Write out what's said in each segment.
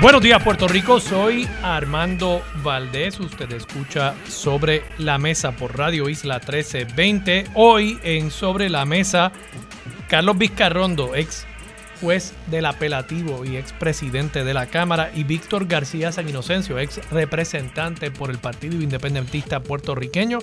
Buenos días Puerto Rico, soy Armando Valdés, usted escucha Sobre la Mesa por Radio Isla 1320. Hoy en Sobre la Mesa, Carlos Vizcarrondo, ex juez del apelativo y ex presidente de la Cámara, y Víctor García San Inocencio, ex representante por el Partido Independentista puertorriqueño.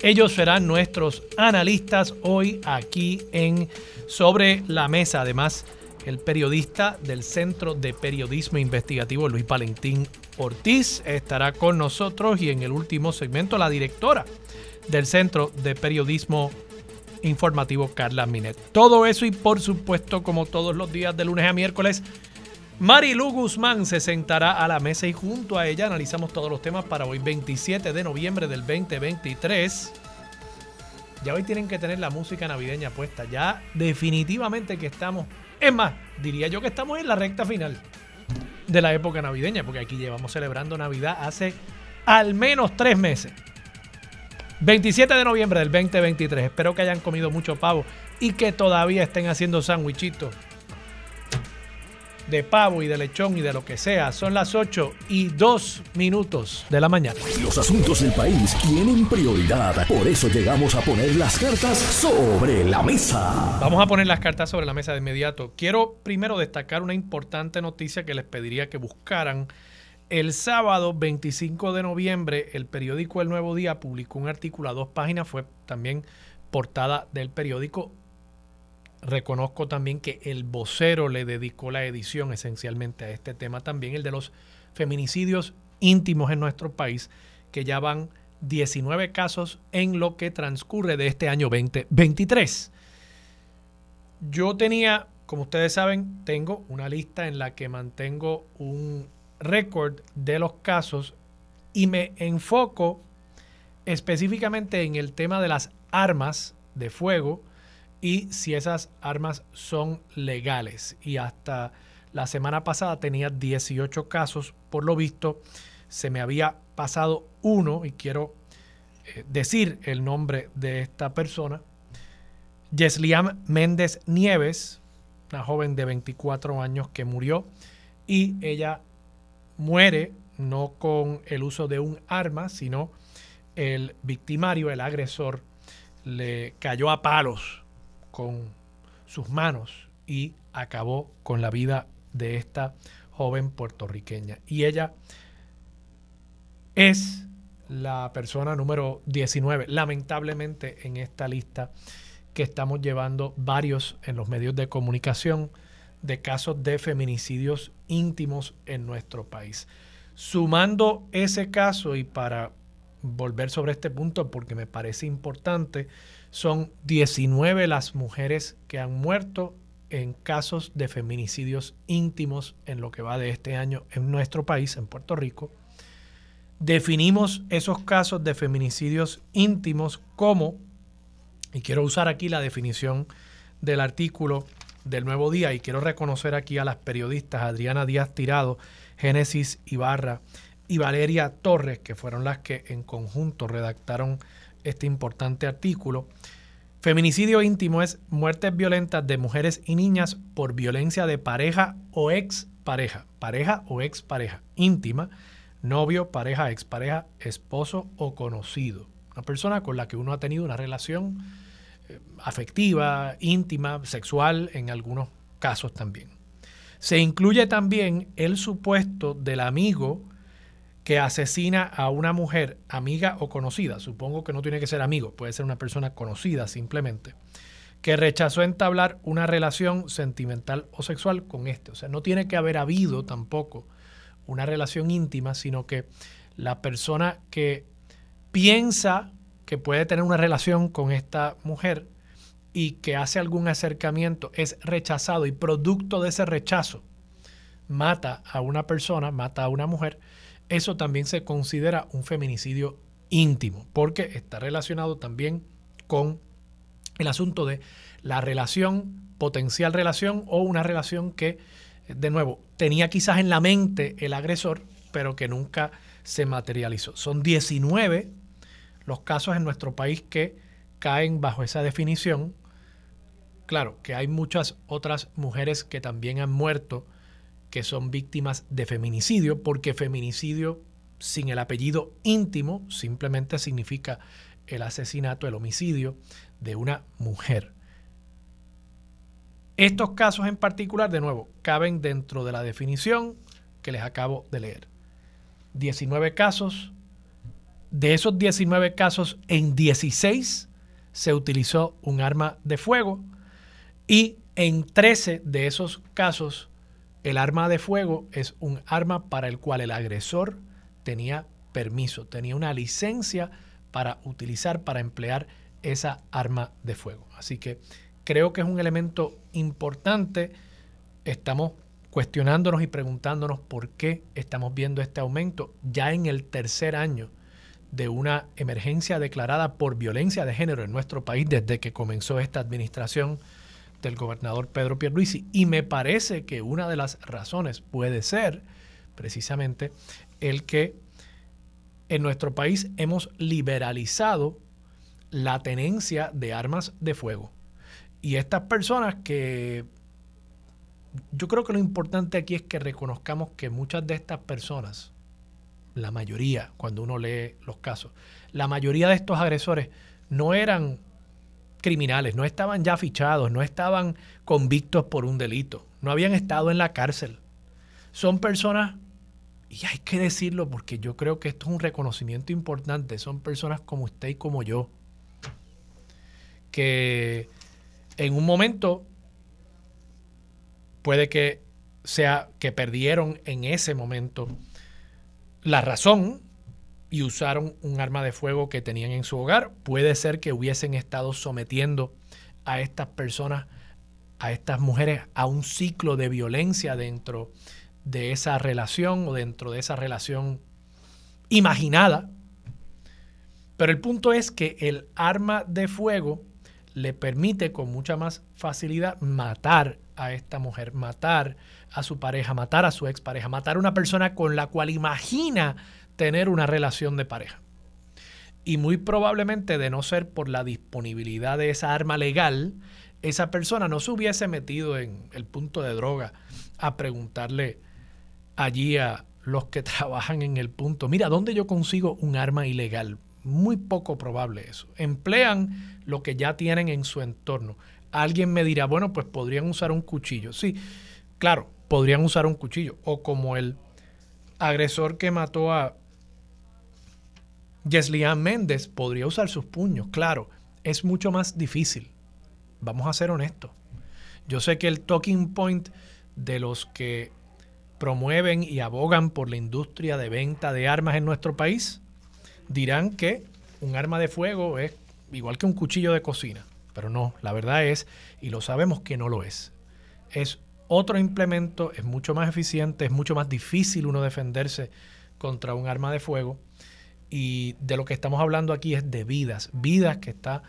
Ellos serán nuestros analistas hoy aquí en Sobre la Mesa. Además, el periodista del Centro de Periodismo Investigativo, Luis Valentín Ortiz, estará con nosotros y en el último segmento la directora del Centro de Periodismo Informativo, Carla Minet. Todo eso y por supuesto, como todos los días de lunes a miércoles, Marilu Guzmán se sentará a la mesa y junto a ella analizamos todos los temas para hoy 27 de noviembre del 2023. Ya hoy tienen que tener la música navideña puesta. Ya definitivamente que estamos es más, diría yo que estamos en la recta final de la época navideña, porque aquí llevamos celebrando Navidad hace al menos tres meses. 27 de noviembre del 2023. Espero que hayan comido mucho pavo y que todavía estén haciendo sándwichitos de pavo y de lechón y de lo que sea. Son las 8 y 2 minutos de la mañana. Los asuntos del país tienen prioridad. Por eso llegamos a poner las cartas sobre la mesa. Vamos a poner las cartas sobre la mesa de inmediato. Quiero primero destacar una importante noticia que les pediría que buscaran. El sábado 25 de noviembre, el periódico El Nuevo Día publicó un artículo a dos páginas, fue también portada del periódico Reconozco también que el vocero le dedicó la edición esencialmente a este tema también, el de los feminicidios íntimos en nuestro país, que ya van 19 casos en lo que transcurre de este año 2023. Yo tenía, como ustedes saben, tengo una lista en la que mantengo un récord de los casos y me enfoco específicamente en el tema de las armas de fuego, y si esas armas son legales. Y hasta la semana pasada tenía 18 casos. Por lo visto, se me había pasado uno y quiero eh, decir el nombre de esta persona. Yesliam Méndez Nieves, una joven de 24 años que murió y ella muere no con el uso de un arma, sino el victimario, el agresor, le cayó a palos con sus manos y acabó con la vida de esta joven puertorriqueña. Y ella es la persona número 19, lamentablemente en esta lista que estamos llevando varios en los medios de comunicación de casos de feminicidios íntimos en nuestro país. Sumando ese caso y para volver sobre este punto porque me parece importante, son 19 las mujeres que han muerto en casos de feminicidios íntimos en lo que va de este año en nuestro país, en Puerto Rico. Definimos esos casos de feminicidios íntimos como, y quiero usar aquí la definición del artículo del Nuevo Día, y quiero reconocer aquí a las periodistas Adriana Díaz Tirado, Génesis Ibarra y Valeria Torres, que fueron las que en conjunto redactaron este importante artículo. Feminicidio íntimo es muertes violentas de mujeres y niñas por violencia de pareja o ex pareja, pareja o ex pareja, íntima, novio, pareja, expareja, esposo o conocido. Una persona con la que uno ha tenido una relación eh, afectiva, íntima, sexual, en algunos casos también. Se incluye también el supuesto del amigo que asesina a una mujer, amiga o conocida, supongo que no tiene que ser amigo, puede ser una persona conocida simplemente, que rechazó entablar una relación sentimental o sexual con este. O sea, no tiene que haber habido tampoco una relación íntima, sino que la persona que piensa que puede tener una relación con esta mujer y que hace algún acercamiento es rechazado y producto de ese rechazo mata a una persona, mata a una mujer, eso también se considera un feminicidio íntimo, porque está relacionado también con el asunto de la relación, potencial relación o una relación que, de nuevo, tenía quizás en la mente el agresor, pero que nunca se materializó. Son 19 los casos en nuestro país que caen bajo esa definición. Claro, que hay muchas otras mujeres que también han muerto que son víctimas de feminicidio, porque feminicidio sin el apellido íntimo simplemente significa el asesinato, el homicidio de una mujer. Estos casos en particular, de nuevo, caben dentro de la definición que les acabo de leer. 19 casos. De esos 19 casos, en 16 se utilizó un arma de fuego y en 13 de esos casos el arma de fuego es un arma para el cual el agresor tenía permiso, tenía una licencia para utilizar, para emplear esa arma de fuego. Así que creo que es un elemento importante. Estamos cuestionándonos y preguntándonos por qué estamos viendo este aumento ya en el tercer año de una emergencia declarada por violencia de género en nuestro país desde que comenzó esta administración del gobernador Pedro Pierluisi. Y me parece que una de las razones puede ser precisamente el que en nuestro país hemos liberalizado la tenencia de armas de fuego. Y estas personas que yo creo que lo importante aquí es que reconozcamos que muchas de estas personas, la mayoría, cuando uno lee los casos, la mayoría de estos agresores no eran criminales, no estaban ya fichados, no estaban convictos por un delito, no habían estado en la cárcel. Son personas, y hay que decirlo porque yo creo que esto es un reconocimiento importante, son personas como usted y como yo, que en un momento puede que sea que perdieron en ese momento la razón y usaron un arma de fuego que tenían en su hogar. Puede ser que hubiesen estado sometiendo a estas personas, a estas mujeres, a un ciclo de violencia dentro de esa relación o dentro de esa relación imaginada. Pero el punto es que el arma de fuego le permite con mucha más facilidad matar a esta mujer, matar a su pareja, matar a su expareja, matar a una persona con la cual imagina tener una relación de pareja. Y muy probablemente de no ser por la disponibilidad de esa arma legal, esa persona no se hubiese metido en el punto de droga a preguntarle allí a los que trabajan en el punto, mira, ¿dónde yo consigo un arma ilegal? Muy poco probable eso. Emplean lo que ya tienen en su entorno. Alguien me dirá, bueno, pues podrían usar un cuchillo. Sí, claro, podrían usar un cuchillo. O como el agresor que mató a Yeslian Méndez, podría usar sus puños. Claro, es mucho más difícil. Vamos a ser honestos. Yo sé que el talking point de los que promueven y abogan por la industria de venta de armas en nuestro país dirán que un arma de fuego es igual que un cuchillo de cocina. Pero no, la verdad es, y lo sabemos que no lo es. Es otro implemento, es mucho más eficiente, es mucho más difícil uno defenderse contra un arma de fuego. Y de lo que estamos hablando aquí es de vidas, vidas que está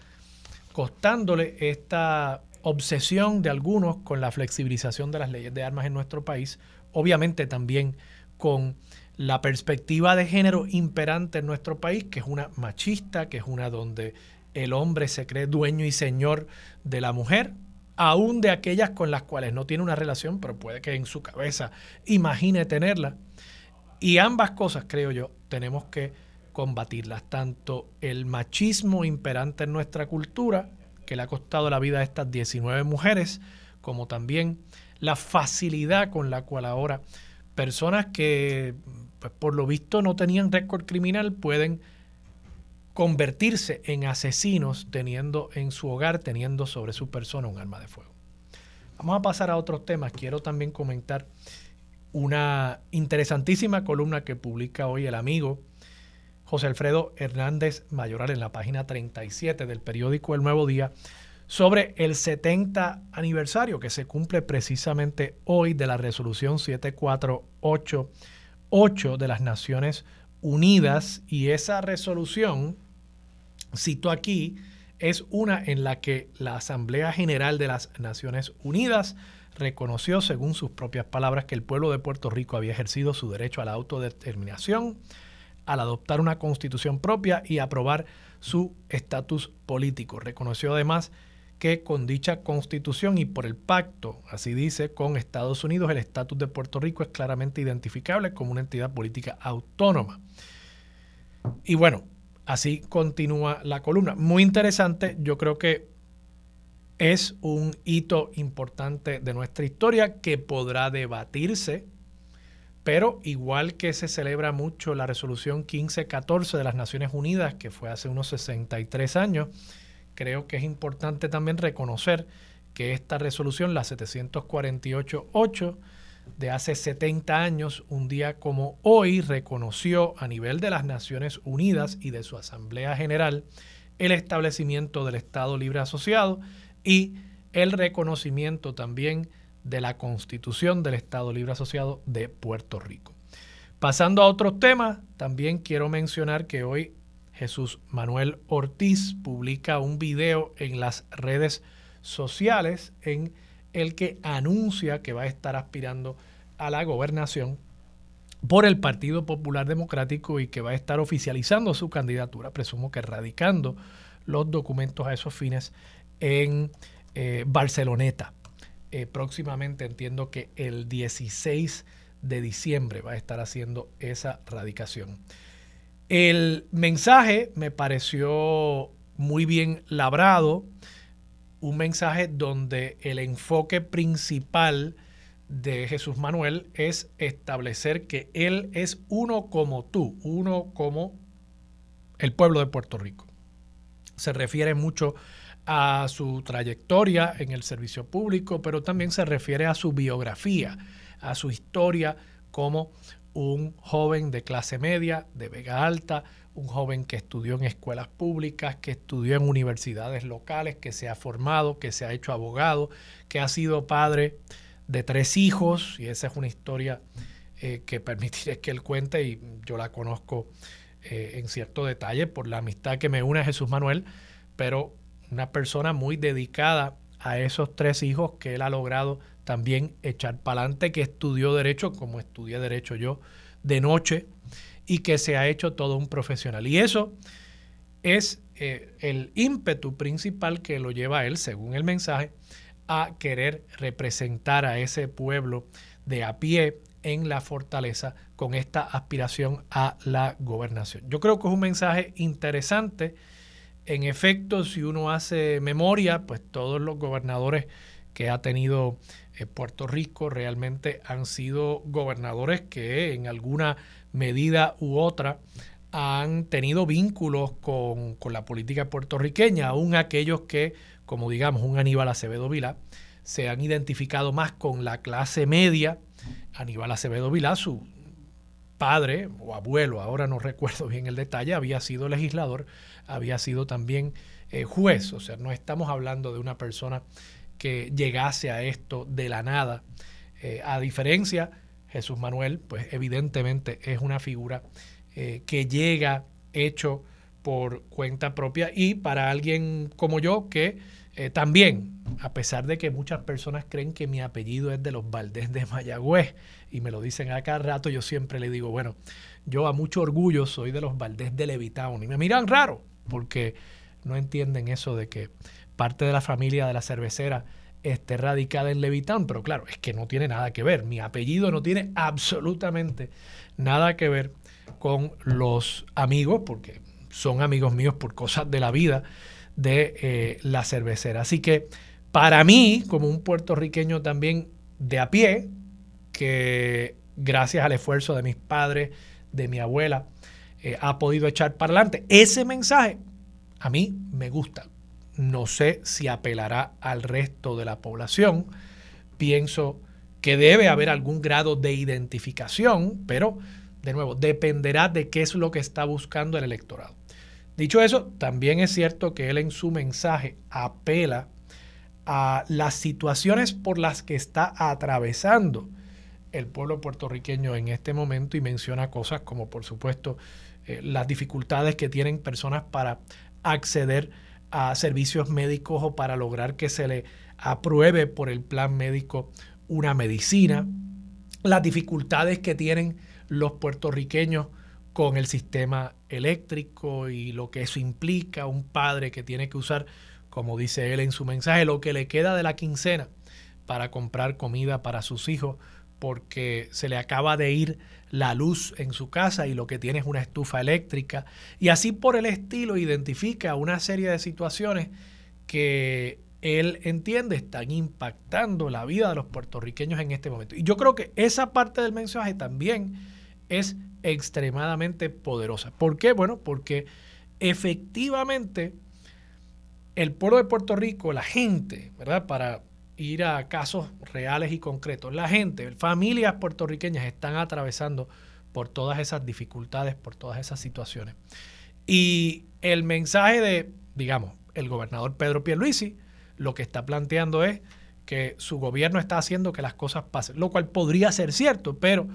costándole esta obsesión de algunos con la flexibilización de las leyes de armas en nuestro país, obviamente también con la perspectiva de género imperante en nuestro país, que es una machista, que es una donde el hombre se cree dueño y señor de la mujer, aún de aquellas con las cuales no tiene una relación, pero puede que en su cabeza imagine tenerla. Y ambas cosas, creo yo, tenemos que combatirlas. Tanto el machismo imperante en nuestra cultura, que le ha costado la vida a estas 19 mujeres, como también la facilidad con la cual ahora personas que, pues, por lo visto, no tenían récord criminal pueden convertirse en asesinos teniendo en su hogar, teniendo sobre su persona un arma de fuego. Vamos a pasar a otros temas. Quiero también comentar una interesantísima columna que publica hoy el amigo José Alfredo Hernández Mayoral en la página 37 del periódico El Nuevo Día sobre el 70 aniversario que se cumple precisamente hoy de la resolución 748 8 de las Naciones Unidas. Y esa resolución, cito aquí, es una en la que la Asamblea General de las Naciones Unidas reconoció, según sus propias palabras, que el pueblo de Puerto Rico había ejercido su derecho a la autodeterminación al adoptar una constitución propia y aprobar su estatus político. Reconoció además que con dicha constitución y por el pacto, así dice, con Estados Unidos, el estatus de Puerto Rico es claramente identificable como una entidad política autónoma. Y bueno, así continúa la columna. Muy interesante, yo creo que es un hito importante de nuestra historia que podrá debatirse, pero igual que se celebra mucho la resolución 1514 de las Naciones Unidas, que fue hace unos 63 años, creo que es importante también reconocer que esta resolución, la 748.8, de hace 70 años, un día como hoy, reconoció a nivel de las Naciones Unidas y de su Asamblea General el establecimiento del Estado Libre Asociado y el reconocimiento también de la Constitución del Estado Libre Asociado de Puerto Rico. Pasando a otros temas, también quiero mencionar que hoy Jesús Manuel Ortiz publica un video en las redes sociales en el que anuncia que va a estar aspirando a la gobernación por el Partido Popular Democrático y que va a estar oficializando su candidatura, presumo que radicando los documentos a esos fines en eh, Barceloneta. Eh, próximamente entiendo que el 16 de diciembre va a estar haciendo esa radicación. El mensaje me pareció muy bien labrado, un mensaje donde el enfoque principal de Jesús Manuel es establecer que Él es uno como tú, uno como el pueblo de Puerto Rico. Se refiere mucho a su trayectoria en el servicio público, pero también se refiere a su biografía, a su historia como un joven de clase media, de Vega Alta, un joven que estudió en escuelas públicas, que estudió en universidades locales, que se ha formado, que se ha hecho abogado, que ha sido padre de tres hijos, y esa es una historia eh, que permitiré que él cuente, y yo la conozco eh, en cierto detalle por la amistad que me une a Jesús Manuel, pero una persona muy dedicada a esos tres hijos que él ha logrado también echar para adelante, que estudió derecho, como estudié derecho yo, de noche, y que se ha hecho todo un profesional. Y eso es eh, el ímpetu principal que lo lleva a él, según el mensaje, a querer representar a ese pueblo de a pie en la fortaleza con esta aspiración a la gobernación. Yo creo que es un mensaje interesante en efecto, si uno hace memoria, pues todos los gobernadores que ha tenido eh, Puerto Rico realmente han sido gobernadores que en alguna medida u otra han tenido vínculos con, la política puertorriqueña, aún aquellos que, como digamos, un Aníbal Acevedo Vilá, se han identificado más con la clase media. Aníbal Acevedo Vilá, su padre o abuelo, ahora no recuerdo bien el detalle, había sido legislador había sido también eh, juez. O sea, no estamos hablando de una persona que llegase a esto de la nada. Eh, a diferencia, Jesús Manuel, pues evidentemente es una figura eh, que llega hecho por cuenta propia y para alguien como yo que también, a pesar de que muchas personas creen que mi apellido es de los Valdés de Mayagüez y me lo dicen a cada rato, yo siempre le digo, bueno, yo a mucho orgullo soy de los Valdés de Levitown y me miran raro, porque no entienden eso de que parte de la familia de la cervecera esté radicada en Levitán, pero claro, es que no tiene nada que ver. Mi apellido no tiene absolutamente nada que ver con los amigos, porque son amigos míos por cosas de la vida de eh, la cervecera. Así que para mí, como un puertorriqueño también de a pie, que gracias al esfuerzo de mis padres, de mi abuela, eh, ha podido echar para adelante. Ese mensaje a mí me gusta. No sé si apelará al resto de la población. Pienso que debe haber algún grado de identificación, pero de nuevo, dependerá de qué es lo que está buscando el electorado. Dicho eso, también es cierto que él en su mensaje apela a las situaciones por las que está atravesando el pueblo puertorriqueño en este momento y menciona cosas como, por supuesto, eh, las dificultades que tienen personas para acceder a servicios médicos o para lograr que se le apruebe por el plan médico una medicina, las dificultades que tienen los puertorriqueños con el sistema eléctrico y lo que eso implica, un padre que tiene que usar, como dice él en su mensaje, lo que le queda de la quincena para comprar comida para sus hijos porque se le acaba de ir la luz en su casa y lo que tiene es una estufa eléctrica. Y así por el estilo identifica una serie de situaciones que él entiende están impactando la vida de los puertorriqueños en este momento. Y yo creo que esa parte del mensaje también es extremadamente poderosa. ¿Por qué? Bueno, porque efectivamente el pueblo de Puerto Rico, la gente, ¿verdad? Para ir a casos reales y concretos. La gente, familias puertorriqueñas están atravesando por todas esas dificultades, por todas esas situaciones. Y el mensaje de, digamos, el gobernador Pedro Pierluisi lo que está planteando es que su gobierno está haciendo que las cosas pasen, lo cual podría ser cierto, pero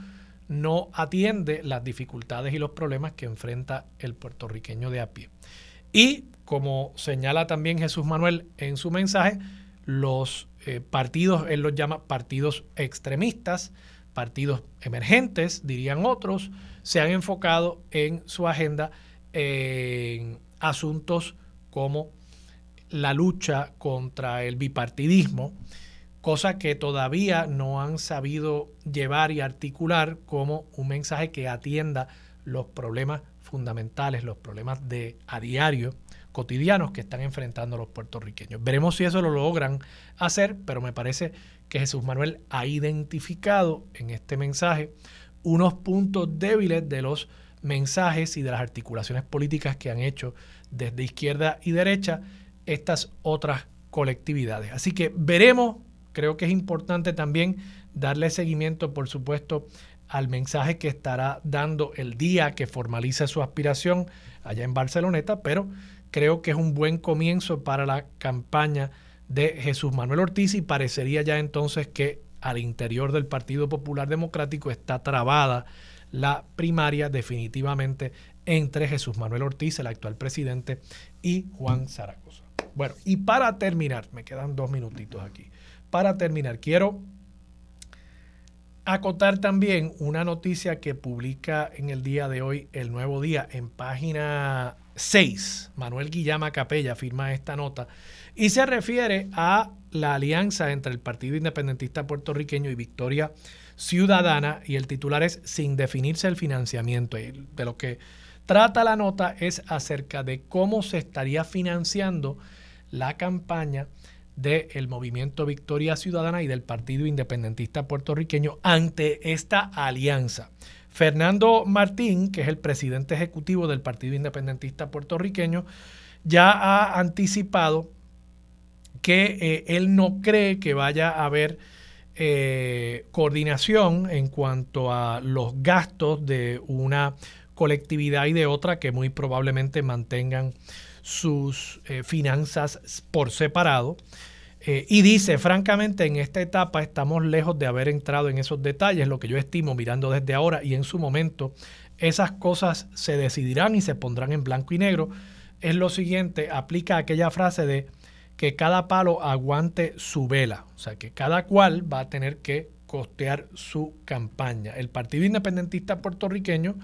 no atiende las dificultades y los problemas que enfrenta el puertorriqueño de a pie. Y como señala también Jesús Manuel en su mensaje, los eh, partidos, él los llama partidos extremistas, partidos emergentes, dirían otros, se han enfocado en su agenda en asuntos como la lucha contra el bipartidismo, cosa que todavía no han sabido llevar y articular como un mensaje que atienda los problemas fundamentales, los problemas de a diario cotidianos que están enfrentando los puertorriqueños. Veremos si eso lo logran hacer, pero me parece que Jesús Manuel ha identificado en este mensaje unos puntos débiles de los mensajes y de las articulaciones políticas que han hecho desde izquierda y derecha estas otras colectividades. Así que veremos, creo que es importante también darle seguimiento, por supuesto, al mensaje que estará dando el día que formalice su aspiración allá en Barceloneta, pero creo que es un buen comienzo para la campaña de Jesús Manuel Ortiz y parecería ya entonces que al interior del Partido Popular Democrático está trabada la primaria definitivamente entre Jesús Manuel Ortiz, el actual presidente, y Juan Zaragoza. Bueno, y para terminar, me quedan dos minutitos aquí. Para terminar, quiero acotar también una noticia que publica en el día de hoy el Nuevo Día en página 6. Manuel Guillama Capella firma esta nota y se refiere a la alianza entre el Partido Independentista Puertorriqueño y Victoria Ciudadana y el titular es sin definirse el financiamiento. De lo que trata la nota es acerca de cómo se estaría financiando la campaña del movimiento Victoria Ciudadana y del Partido Independentista Puertorriqueño ante esta alianza. Fernando Martín, que es el presidente ejecutivo del Partido Independentista puertorriqueño, ya ha anticipado que eh, él no cree que vaya a haber eh, coordinación en cuanto a los gastos de una colectividad y de otra que muy probablemente mantengan sus eh, finanzas por separado. Eh, y dice, francamente, en esta etapa estamos lejos de haber entrado en esos detalles, lo que yo estimo mirando desde ahora y en su momento, esas cosas se decidirán y se pondrán en blanco y negro. Es lo siguiente, aplica aquella frase de que cada palo aguante su vela, o sea, que cada cual va a tener que costear su campaña. El Partido Independentista puertorriqueño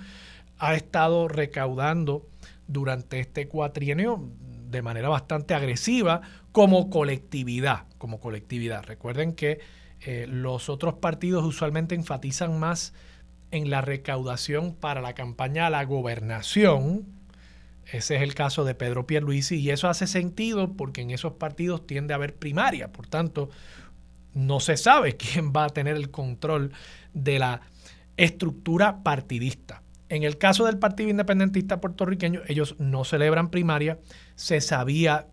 ha estado recaudando durante este cuatrienio de manera bastante agresiva como colectividad, como colectividad. Recuerden que eh, los otros partidos usualmente enfatizan más en la recaudación para la campaña a la gobernación. Ese es el caso de Pedro Pierluisi y eso hace sentido porque en esos partidos tiende a haber primaria, por tanto, no se sabe quién va a tener el control de la estructura partidista. En el caso del Partido Independentista puertorriqueño, ellos no celebran primaria. Se sabía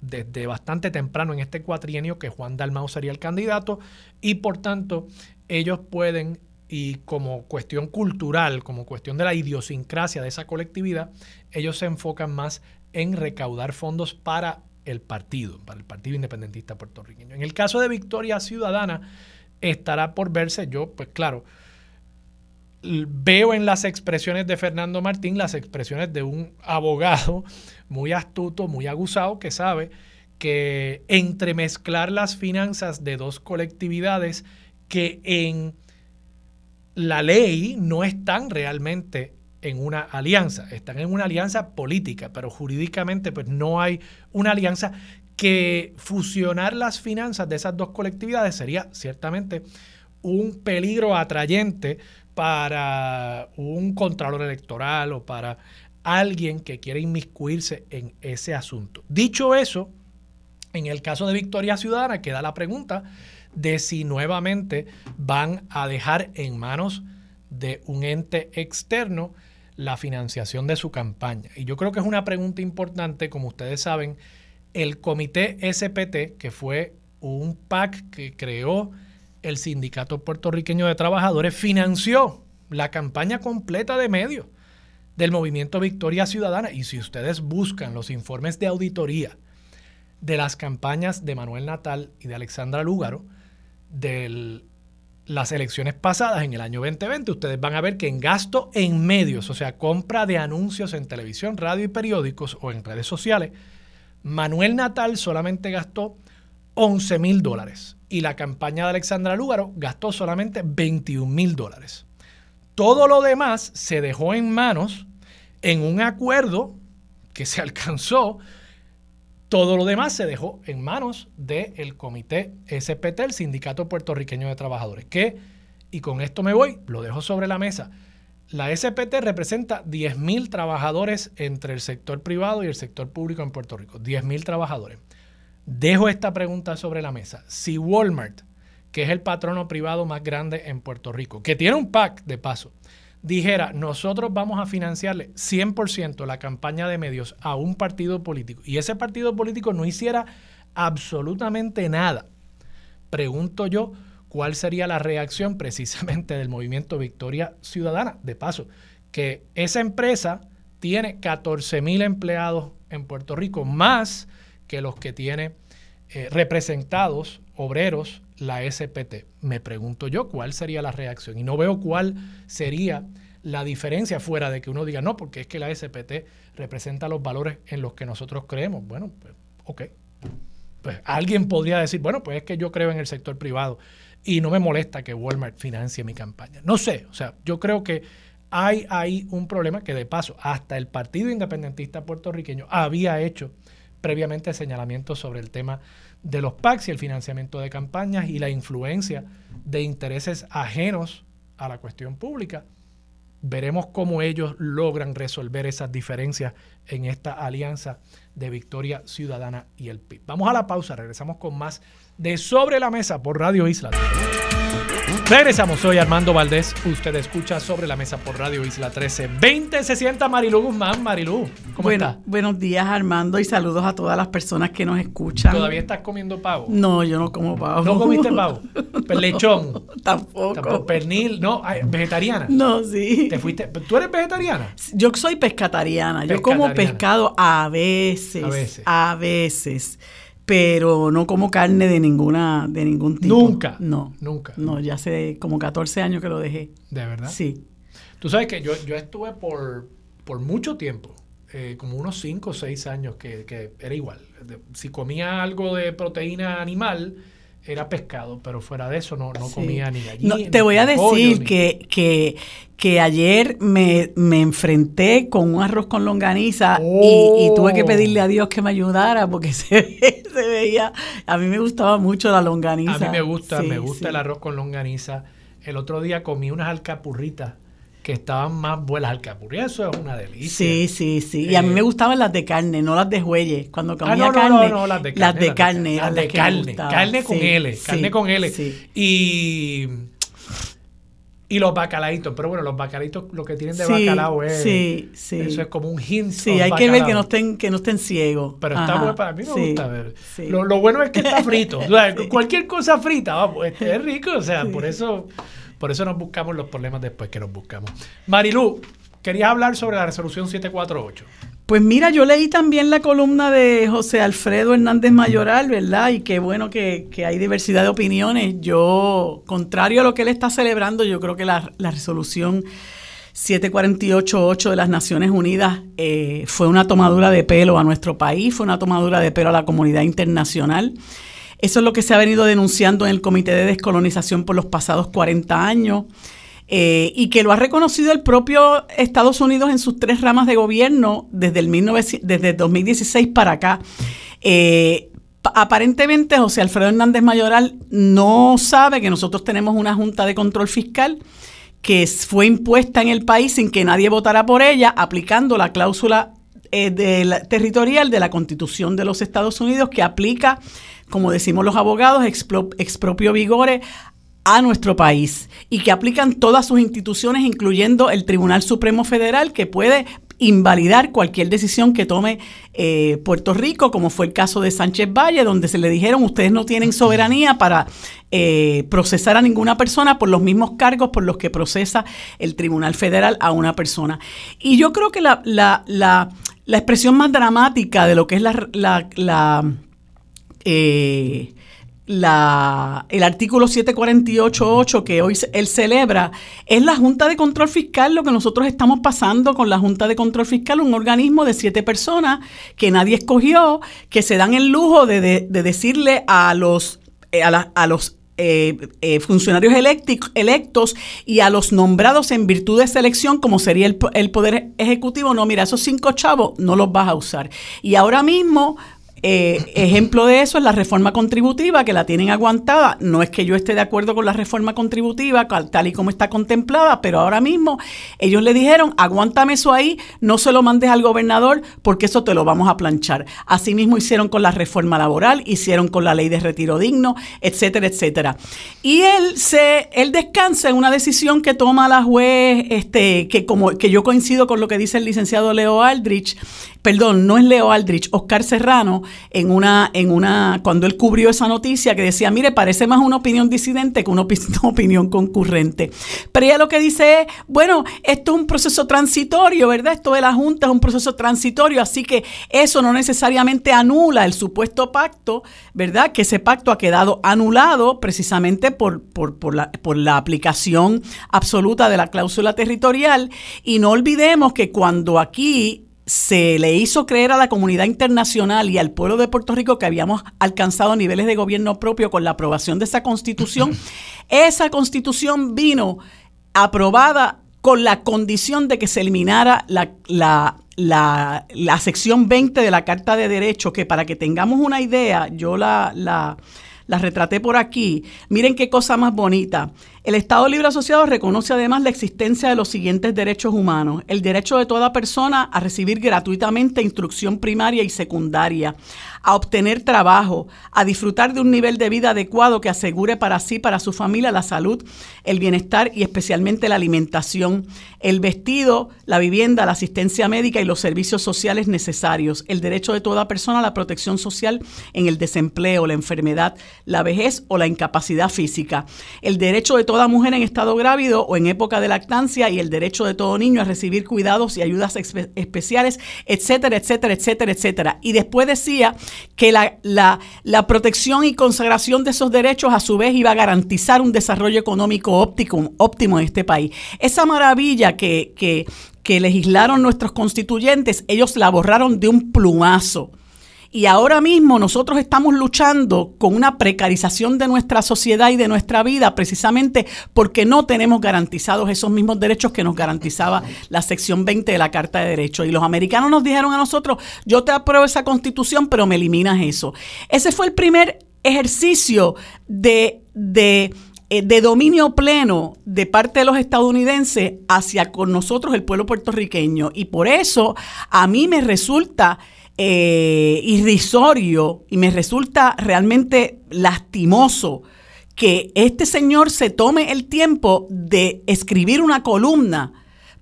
desde bastante temprano en este cuatrienio que Juan Dalmau sería el candidato y por tanto ellos pueden y como cuestión cultural, como cuestión de la idiosincrasia de esa colectividad, ellos se enfocan más en recaudar fondos para el partido, para el Partido Independentista puertorriqueño. En el caso de Victoria Ciudadana, estará por verse. Yo, pues claro, veo en las expresiones de Fernando Martín las expresiones de un abogado muy astuto, muy aguzado, que sabe que entremezclar las finanzas de dos colectividades que en la ley no están realmente en una alianza, están en una alianza política, pero jurídicamente pues no hay una alianza que fusionar las finanzas de esas dos colectividades sería ciertamente un peligro atrayente para un contralor electoral o para alguien que quiera inmiscuirse en ese asunto. Dicho eso, en el caso de Victoria Ciudadana queda la pregunta de si nuevamente van a dejar en manos de un ente externo la financiación de su campaña. Y yo creo que es una pregunta importante, como ustedes saben, el comité SPT, que fue un PAC que creó el Sindicato Puertorriqueño de Trabajadores, financió la campaña completa de medios del movimiento Victoria Ciudadana. Y si ustedes buscan los informes de auditoría de las campañas de Manuel Natal y de Alexandra Lúgaro de las elecciones pasadas en el año 2020, ustedes van a ver que en gasto en medios, o sea, compra de anuncios en televisión, radio y periódicos o en redes sociales, Manuel Natal solamente gastó 11 mil dólares y la campaña de Alexandra Lúgaro gastó solamente 21 mil dólares. Todo lo demás se dejó en manos en un acuerdo que se alcanzó todo lo demás se dejó en manos del comité SPT, el Sindicato Puertorriqueño de Trabajadores, que, y con esto me voy, lo dejo sobre la mesa, la SPT representa 10.000 trabajadores entre el sector privado y el sector público en Puerto Rico. 10.000 trabajadores. Dejo esta pregunta sobre la mesa. Si Walmart, que es el patrono privado más grande en Puerto Rico, que tiene un PAC de paso, dijera, nosotros vamos a financiarle 100% la campaña de medios a un partido político y ese partido político no hiciera absolutamente nada, pregunto yo, ¿cuál sería la reacción precisamente del movimiento Victoria Ciudadana? De paso, que esa empresa tiene 14 mil empleados en Puerto Rico, más que los que tiene eh, representados obreros la SPT. Me pregunto yo cuál sería la reacción y no veo cuál sería la diferencia fuera de que uno diga, no, porque es que la SPT representa los valores en los que nosotros creemos. Bueno, pues, ok. Pues alguien podría decir, bueno, pues es que yo creo en el sector privado y no me molesta que Walmart financie mi campaña. No sé, o sea, yo creo que hay ahí un problema que de paso hasta el Partido Independentista puertorriqueño había hecho previamente señalamientos sobre el tema de los PACs y el financiamiento de campañas y la influencia de intereses ajenos a la cuestión pública. Veremos cómo ellos logran resolver esas diferencias en esta alianza de Victoria Ciudadana y el PIB. Vamos a la pausa, regresamos con más de Sobre la Mesa por Radio Isla. Regresamos, soy Armando Valdés. Usted escucha sobre la mesa por Radio Isla 13. 20 se sienta Marilú Guzmán. Marilú, ¿cómo está? Buenos días, Armando, y saludos a todas las personas que nos escuchan. ¿Todavía estás comiendo pavo? No, yo no como pavo. ¿No comiste pavo? ¿Lechón? tampoco. ¿Tampoco. ¿Pernil? No, ¿vegetariana? No, sí. ¿Te fuiste? ¿Tú eres vegetariana? Yo soy pescatariana. Yo como pescado a veces. A veces. A veces pero no como carne de ninguna de ningún tipo. Nunca. No. Nunca. No, ya hace como 14 años que lo dejé. ¿De verdad? Sí. Tú sabes que yo, yo estuve por, por mucho tiempo, eh, como unos 5 o 6 años, que, que era igual. Si comía algo de proteína animal, era pescado, pero fuera de eso no, no comía ni gallina. te voy a decir que, que, que, ayer me, me, enfrenté con un arroz con longaniza y, tuve que pedirle a Dios que me ayudara porque se, se, veía, a mí me gustaba mucho la longaniza. A mí me gusta, me gusta el arroz con longaniza. El otro día comí unas alcapurritas que estaban más buenas al capurri. Eso es una delicia. Sí, sí, sí. y a mí me eh, gustaban las de carne, no las de jueyes. Cuando ah, comía carne, no, no, las de carne. Las de carne, las de carne. Carne con L, carne con L. Y y los bacalaitos, pero bueno, los bacalaitos lo que tienen de bacalao es. Sí, sí. Eso es como un hint. Sí, hay que ver que no estén, que no estén ciegos. Pero está bueno, para mí me gusta ver. Lo, lo, bueno es que está frito. cualquier cosa frita, vamos, es rico, o sea, por eso por eso nos buscamos los problemas después que nos buscamos. Marilú, querías hablar sobre la resolución 748. Pues mira, yo leí también la columna de José Alfredo Hernández Mayoral, ¿verdad? Y qué bueno que, hay diversidad de opiniones. Yo, contrario a lo que él está celebrando, yo creo que la, resolución 748.8 de las Naciones Unidas eh, fue una tomadura de pelo a nuestro país, fue una tomadura de pelo a la comunidad internacional. Eso es lo que se ha venido denunciando en el Comité de Descolonización por los pasados 40 años. Eh, y que lo ha reconocido el propio Estados Unidos en sus tres ramas de gobierno desde el, desde 2016 para acá. Eh, aparentemente José Alfredo Hernández Mayoral no sabe que nosotros tenemos una Junta de Control Fiscal que fue impuesta en el país sin que nadie votara por ella, aplicando la cláusula eh, territorial de la Constitución de los Estados Unidos que aplica, como decimos los abogados, expropio vigore a nuestro país y que aplican todas sus instituciones, incluyendo el Tribunal Supremo Federal, que puede invalidar cualquier decisión que tome eh, Puerto Rico, como fue el caso de Sánchez Valle, donde se le dijeron ustedes no tienen soberanía para eh, procesar a ninguna persona por los mismos cargos por los que procesa el Tribunal Federal a una persona. Y yo creo que la, la, la, la expresión más dramática de lo que es la, la eh, la, el artículo 748.8 que hoy él celebra es la Junta de Control Fiscal, lo que nosotros estamos pasando con la Junta de Control Fiscal, un organismo de siete personas que nadie escogió, que se dan el lujo de, decirle a los, eh, a, los eh, eh, funcionarios electos y a los nombrados en virtud de selección, como sería el, el, Poder Ejecutivo, no, mira, esos cinco chavos no los vas a usar. Y ahora mismo eh, ejemplo de eso es la reforma contributiva, que la tienen aguantada. No es que yo esté de acuerdo con la reforma contributiva tal y como está contemplada, pero ahora mismo ellos le dijeron, aguántame eso ahí, no se lo mandes al gobernador porque eso te lo vamos a planchar. Asimismo hicieron con la reforma laboral, hicieron con la ley de retiro digno, etcétera, etcétera. Y él se, él descansa en una decisión que toma la juez, este, que como que yo coincido con lo que dice el licenciado Leo Aldrich, perdón, no es Leo Aldrich, Oscar Serrano, en una, en una, cuando él cubrió esa noticia que decía, mire, parece más una opinión disidente que una, opinión concurrente. Pero ella lo que dice es, bueno, esto es un proceso transitorio, ¿verdad? Esto de la Junta es un proceso transitorio, así que eso no necesariamente anula el supuesto pacto, ¿verdad? Que ese pacto ha quedado anulado precisamente por, por, por, la, por la aplicación absoluta de la cláusula territorial. Y no olvidemos que cuando aquí se le hizo creer a la comunidad internacional y al pueblo de Puerto Rico que habíamos alcanzado niveles de gobierno propio con la aprobación de esa constitución. esa constitución vino aprobada con la condición de que se eliminara la, la, la, sección 20 de la Carta de Derecho, que para que tengamos una idea, yo la, la, la retraté por aquí. Miren qué cosa más bonita. El Estado Libre Asociado reconoce además la existencia de los siguientes derechos humanos. El derecho de toda persona a recibir gratuitamente instrucción primaria y secundaria, a obtener trabajo, a disfrutar de un nivel de vida adecuado que asegure para sí, para su familia, la salud, el bienestar y especialmente la alimentación, el vestido, la vivienda, la asistencia médica y los servicios sociales necesarios, el derecho de toda persona a la protección social en el desempleo, la enfermedad, la vejez o la incapacidad física, el derecho de toda mujer en estado grávido o en época de lactancia y el derecho de todo niño a recibir cuidados y ayudas especiales, etcétera, etcétera, etcétera, etcétera. Y después decía que la, la, la, protección y consagración de esos derechos a su vez iba a garantizar un desarrollo económico óptico, óptimo en este país. Esa maravilla que, que, que legislaron nuestros constituyentes, ellos la borraron de un plumazo. Y ahora mismo nosotros estamos luchando con una precarización de nuestra sociedad y de nuestra vida precisamente porque no tenemos garantizados esos mismos derechos que nos garantizaba la sección 20 de la Carta de Derechos. Y los americanos nos dijeron a nosotros, yo te apruebo esa constitución, pero me eliminas eso. Ese fue el primer ejercicio de, de eh, de dominio pleno de parte de los estadounidenses hacia con nosotros el pueblo puertorriqueño. Y por eso a mí me resulta eh, irrisorio y me resulta realmente lastimoso que este señor se tome el tiempo de escribir una columna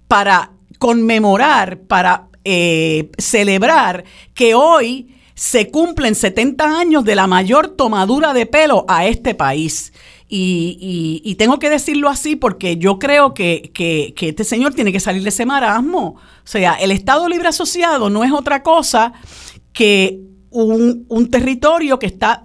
para conmemorar, para eh, celebrar que hoy se cumplen 70 años de la mayor tomadura de pelo a este país. Y, y, tengo que decirlo así porque yo creo que, que, que, este señor tiene que salir de ese marasmo. O sea, el Estado Libre Asociado no es otra cosa que un, un territorio que está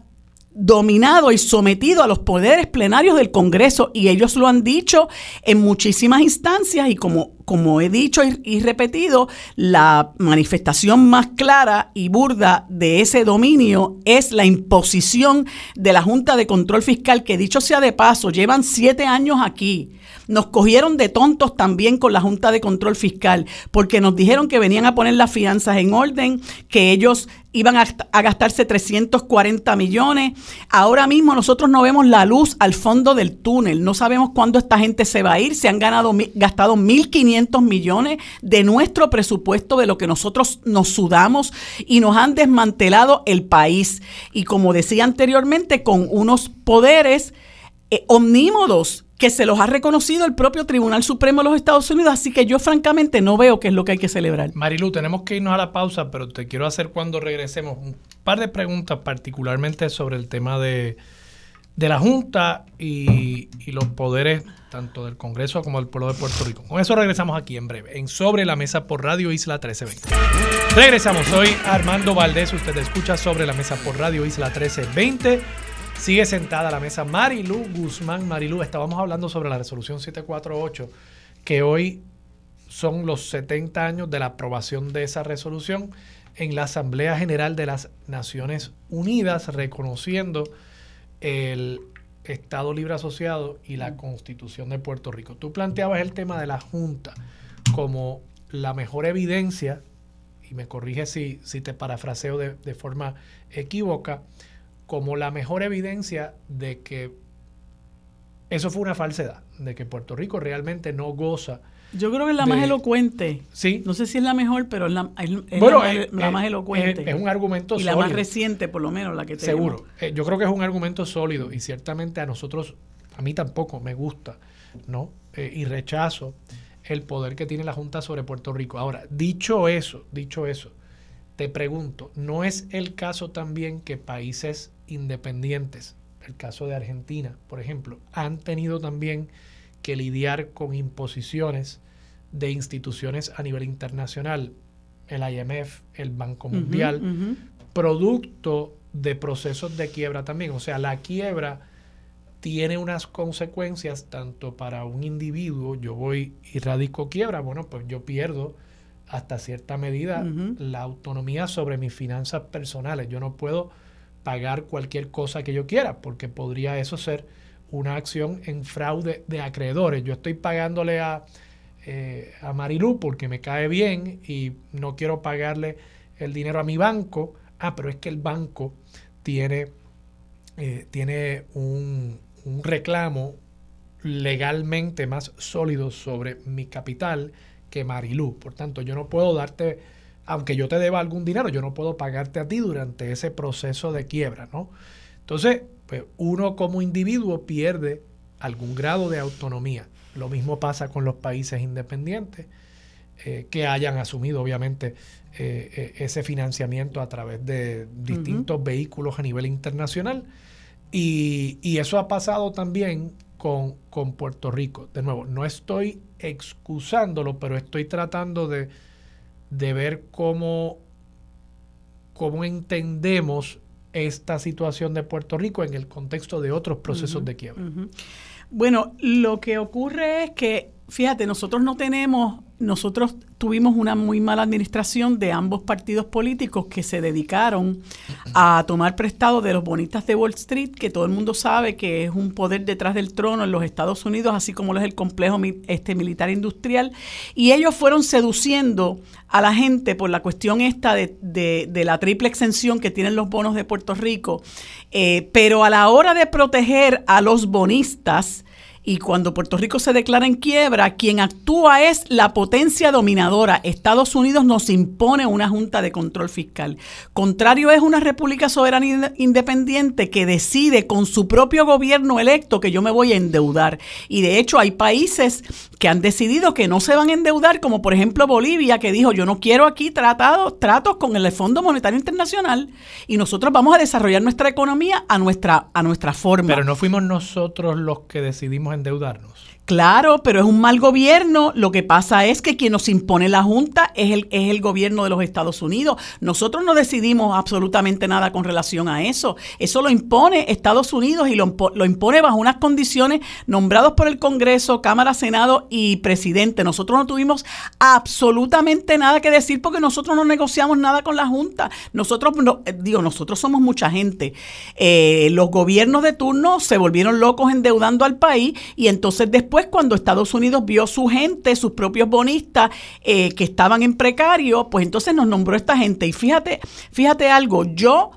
dominado y sometido a los poderes plenarios del Congreso y ellos lo han dicho en muchísimas instancias y como, como he dicho y, repetido, la manifestación más clara y burda de ese dominio es la imposición de la Junta de Control Fiscal que dicho sea de paso, llevan siete años aquí nos cogieron de tontos también con la Junta de Control Fiscal, porque nos dijeron que venían a poner las fianzas en orden, que ellos iban a, gastarse 340 millones. Ahora mismo nosotros no vemos la luz al fondo del túnel. No sabemos cuándo esta gente se va a ir. Se han ganado, gastado 1.500 millones de nuestro presupuesto, de lo que nosotros nos sudamos y nos han desmantelado el país. Y como decía anteriormente, con unos poderes eh, omnímodos que se los ha reconocido el propio Tribunal Supremo de los Estados Unidos, así que yo francamente no veo qué es lo que hay que celebrar. Marilu, tenemos que irnos a la pausa, pero te quiero hacer cuando regresemos un par de preguntas, particularmente sobre el tema de, la Junta y, y, los poderes tanto del Congreso como del pueblo de Puerto Rico. Con eso regresamos aquí en breve, en Sobre la Mesa por Radio Isla 1320. Regresamos, soy Armando Valdés, usted escucha Sobre la Mesa por Radio Isla 1320. Sigue sentada a la mesa Marilu Guzmán. Marilu, estábamos hablando sobre la resolución 748, que hoy son los 70 años de la aprobación de esa resolución en la Asamblea General de las Naciones Unidas, reconociendo el Estado Libre Asociado y la Constitución de Puerto Rico. Tú planteabas el tema de la Junta como la mejor evidencia, y me corrige si, si te parafraseo de, de forma equívoca, como la mejor evidencia de que eso fue una falsedad, de que Puerto Rico realmente no goza. Yo creo que es la más elocuente. Sí. No sé si es la mejor, pero es la, más, elocuente. Es, un argumento sólido. Y la más reciente, por lo menos, la que tenemos. Seguro. Eh, yo creo que es un argumento sólido y ciertamente a nosotros, a mí tampoco me gusta, ¿no? Eh, y rechazo el poder que tiene la Junta sobre Puerto Rico. Ahora, dicho eso, dicho eso, te pregunto, ¿no es el caso también que países independientes, el caso de Argentina, por ejemplo, han tenido también que lidiar con imposiciones de instituciones a nivel internacional, el IMF, el Banco Mundial, producto de procesos de quiebra también. O sea, la quiebra tiene unas consecuencias tanto para un individuo, yo voy y radico quiebra, bueno, pues yo pierdo hasta cierta medida la autonomía sobre mis finanzas personales. Yo no puedo pagar cualquier cosa que yo quiera, porque podría eso ser una acción en fraude de acreedores. Yo estoy pagándole a, eh, a Marilú porque me cae bien y no quiero pagarle el dinero a mi banco. Ah, pero es que el banco tiene, eh, tiene un, un reclamo legalmente más sólido sobre mi capital que Marilú. Por tanto, yo no puedo darte, aunque yo te deba algún dinero, yo no puedo pagarte a ti durante ese proceso de quiebra, ¿no? Entonces, pues uno como individuo pierde algún grado de autonomía. Lo mismo pasa con los países independientes eh, que hayan asumido, obviamente, eh, eh, ese financiamiento a través de distintos vehículos a nivel internacional. Y, y, eso ha pasado también con, con Puerto Rico. De nuevo, no estoy excusándolo, pero estoy tratando de, ver cómo, cómo entendemos esta situación de Puerto Rico en el contexto de otros procesos de quiebra. Bueno, lo que ocurre es que, fíjate, nosotros no tenemos nosotros tuvimos una muy mala administración de ambos partidos políticos que se dedicaron a tomar prestado de los bonistas de Wall Street, que todo el mundo sabe que es un poder detrás del trono en los Estados Unidos, así como lo es el complejo este, militar industrial, y ellos fueron seduciendo a la gente por la cuestión esta de, de, la triple exención que tienen los bonos de Puerto Rico, eh, pero a la hora de proteger a los bonistas, y cuando Puerto Rico se declara en quiebra, quien actúa es la potencia dominadora. Estados Unidos nos impone una junta de control fiscal. Contrario es una república soberana independiente que decide con su propio gobierno electo que yo me voy a endeudar. Y de hecho hay países que han decidido que no se van a endeudar, como por ejemplo Bolivia, que dijo yo no quiero aquí tratados, tratos con el Fondo Monetario Internacional y nosotros vamos a desarrollar nuestra economía a nuestra, a nuestra forma. Pero no fuimos nosotros los que decidimos endeudarnos. Claro, pero es un mal gobierno. Lo que pasa es que quien nos impone la Junta es el, es el gobierno de los Estados Unidos. Nosotros no decidimos absolutamente nada con relación a eso. Eso lo impone Estados Unidos y lo, lo impone bajo unas condiciones nombrados por el Congreso, Cámara, Senado y Presidente. Nosotros no tuvimos absolutamente nada que decir porque nosotros no negociamos nada con la Junta. Nosotros, no, eh, digo, nosotros somos mucha gente. Eh, los gobiernos de turno se volvieron locos endeudando al país y entonces después cuando Estados Unidos vio su gente, sus propios bonistas eh, que estaban en precario, pues entonces nos nombró esta gente. Y fíjate, fíjate algo, yo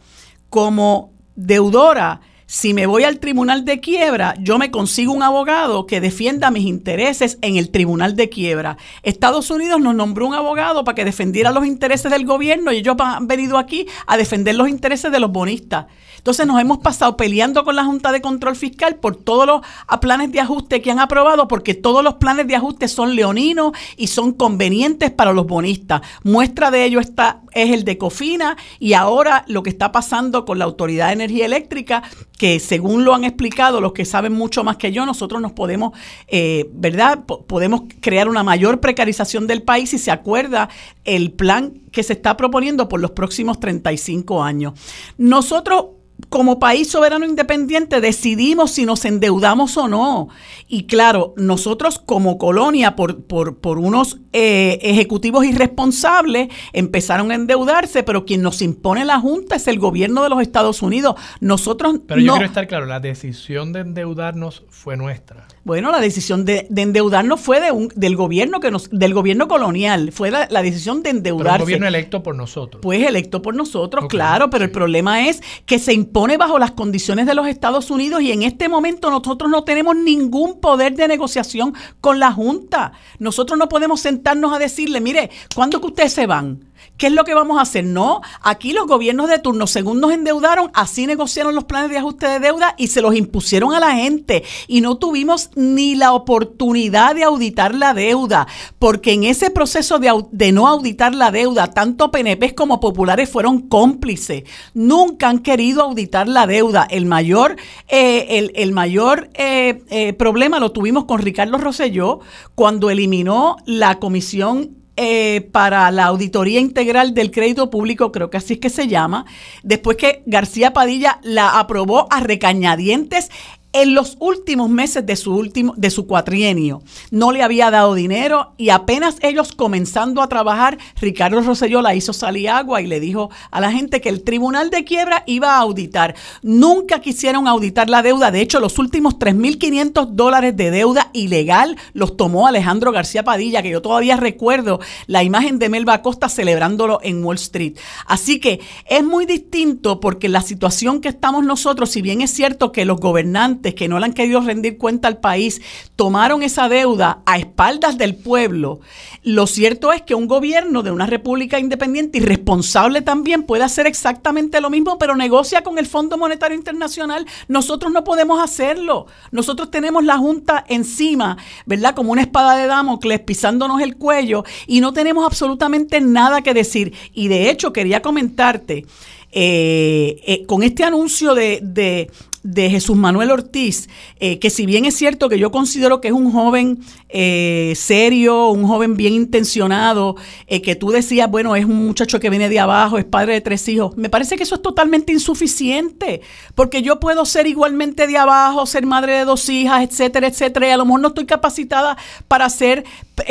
como deudora, si me voy al tribunal de quiebra, yo me consigo un abogado que defienda mis intereses en el tribunal de quiebra. Estados Unidos nos nombró un abogado para que defendiera los intereses del gobierno y ellos han venido aquí a defender los intereses de los bonistas. Entonces nos hemos pasado peleando con la Junta de Control Fiscal por todos los planes de ajuste que han aprobado, porque todos los planes de ajuste son leoninos y son convenientes para los bonistas. Muestra de ello está, es el de Cofina y ahora lo que está pasando con la Autoridad de Energía Eléctrica, que según lo han explicado los que saben mucho más que yo, nosotros nos podemos, eh, ¿verdad? podemos crear una mayor precarización del país si se acuerda el plan que se está proponiendo por los próximos 35 años. Nosotros como país soberano independiente decidimos si nos endeudamos o no. Y claro, nosotros como colonia, por, por, por unos eh, ejecutivos irresponsables, empezaron a endeudarse, pero quien nos impone la Junta es el gobierno de los Estados Unidos. Nosotros Pero yo quiero estar claro, la decisión de endeudarnos fue nuestra. Bueno, la decisión de, endeudarnos fue de un, del gobierno que nos, del gobierno colonial, fue la, decisión de endeudarse. Pero un gobierno electo por nosotros. Pues electo por nosotros, claro, pero el problema es que se impone bajo las condiciones de los Estados Unidos y en este momento nosotros no tenemos ningún poder de negociación con la Junta. Nosotros no podemos sentarnos a decirle, mire, ¿cuándo que ustedes se van? ¿Qué es lo que vamos a hacer? No, aquí los gobiernos de turno, según nos endeudaron, así negociaron los planes de ajuste de deuda y se los impusieron a la gente. Y no tuvimos ni la oportunidad de auditar la deuda, porque en ese proceso de, no auditar la deuda, tanto PNP como populares fueron cómplices. Nunca han querido auditar la deuda. El mayor, eh, el, mayor eh, eh, problema lo tuvimos con Ricardo Rosselló cuando eliminó la comisión eh, para la auditoría integral del crédito público, creo que así es que se llama, después que García Padilla la aprobó a recañadientes en los últimos meses de su último de su cuatrienio no le había dado dinero y apenas ellos comenzando a trabajar Ricardo Rosselló la hizo salir agua y le dijo a la gente que el tribunal de quiebra iba a auditar. Nunca quisieron auditar la deuda. De hecho los últimos 3.500 dólares de deuda ilegal los tomó Alejandro García Padilla que yo todavía recuerdo la imagen de Melba Costa celebrándolo en Wall Street. Así que es muy distinto porque la situación que estamos nosotros si bien es cierto que los gobernantes que no le han querido rendir cuenta al país tomaron esa deuda a espaldas del pueblo, lo cierto es que un gobierno de una república independiente y responsable también puede hacer exactamente lo mismo, pero negocia con el Fondo Monetario Internacional. Nosotros no podemos hacerlo. Nosotros tenemos la Junta encima, ¿verdad? Como una espada de Damocles pisándonos el cuello y no tenemos absolutamente nada que decir. Y de hecho, quería comentarte, eh, eh, con este anuncio de, de Jesús Manuel Ortiz, eh, que si bien es cierto que yo considero que es un joven eh, serio, un joven bien intencionado, eh, que tú decías, bueno, es un muchacho que viene de abajo, es padre de tres hijos, me parece que eso es totalmente insuficiente, porque yo puedo ser igualmente de abajo, ser madre de dos hijas, etcétera, etcétera, y a lo mejor no estoy capacitada para ser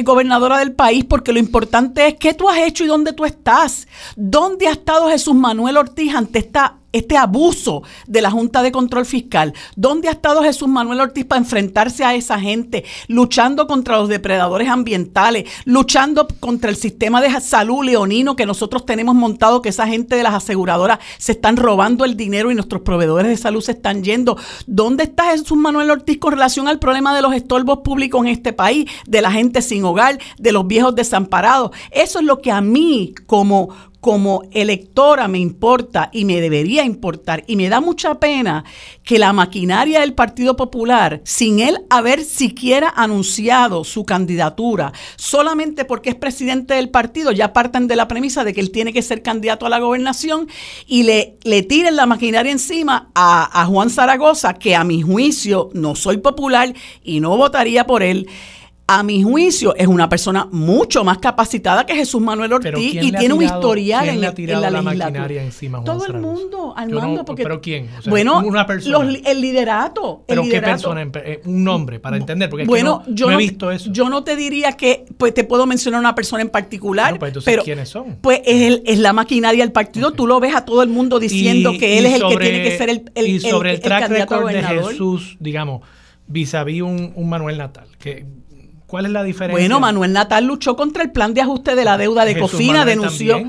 gobernadora del país, porque lo importante es qué tú has hecho y dónde tú estás. ¿Dónde ha estado Jesús Manuel Ortiz ante esta este abuso de la Junta de Control Fiscal. ¿Dónde ha estado Jesús Manuel Ortiz para enfrentarse a esa gente, luchando contra los depredadores ambientales, luchando contra el sistema de salud leonino que nosotros tenemos montado, que esa gente de las aseguradoras se están robando el dinero y nuestros proveedores de salud se están yendo? ¿Dónde está Jesús Manuel Ortiz con relación al problema de los estorbos públicos en este país, de la gente sin hogar, de los viejos desamparados? Eso es lo que a mí como como electora me importa y me debería importar. Y me da mucha pena que la maquinaria del Partido Popular, sin él haber siquiera anunciado su candidatura, solamente porque es presidente del partido, ya parten de la premisa de que él tiene que ser candidato a la gobernación y le, le tiren la maquinaria encima a, a Juan Zaragoza, que a mi juicio no soy popular y no votaría por él a mi juicio, es una persona mucho más capacitada que Jesús Manuel Ortiz y tiene un historial en, la, legislatura. encima, Todo el mundo, Armando. porque, ¿Pero quién? bueno, una persona. el liderato. ¿Pero qué persona? Eh, un nombre, para entender, porque bueno, yo no, he visto eso. Yo no te diría que pues, te puedo mencionar una persona en particular. Pues, pero ¿quiénes son? Pues es, es la maquinaria del partido. Tú lo ves a todo el mundo diciendo que él es el que tiene que ser el, el, y sobre el, track record de Jesús, digamos, vis a vis un, un Manuel Natal, que ¿Cuál es la diferencia? Bueno, Manuel Natal luchó contra el plan de ajuste de la deuda de Cofina, denunció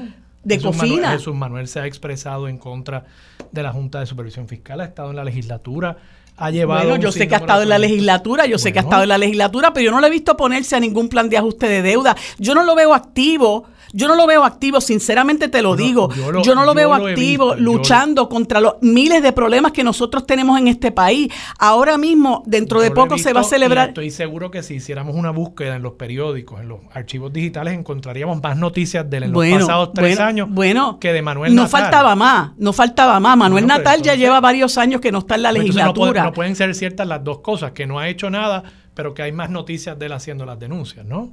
de Cofina. Jesús Manuel se ha expresado en contra de la Junta de Supervisión Fiscal, ha estado en la legislatura, ha llevado. Bueno, yo sé que ha estado en la legislatura, yo sé que ha estado en la legislatura, pero yo no le he visto ponerse a ningún plan de ajuste de deuda. Yo no lo veo activo yo no lo veo activo, sinceramente te lo digo. Yo, no lo veo activo luchando contra los miles de problemas que nosotros tenemos en este país. Ahora mismo, dentro de poco se va a celebrar. Estoy seguro que si hiciéramos una búsqueda en los periódicos, en los archivos digitales, encontraríamos más noticias de los pasados tres años bueno, que de Manuel no faltaba más, no faltaba más. Manuel Natal ya lleva varios años que no está en la legislatura. No pueden ser ciertas las dos cosas, que no ha hecho nada, pero que hay más noticias de él haciendo las denuncias, ¿no?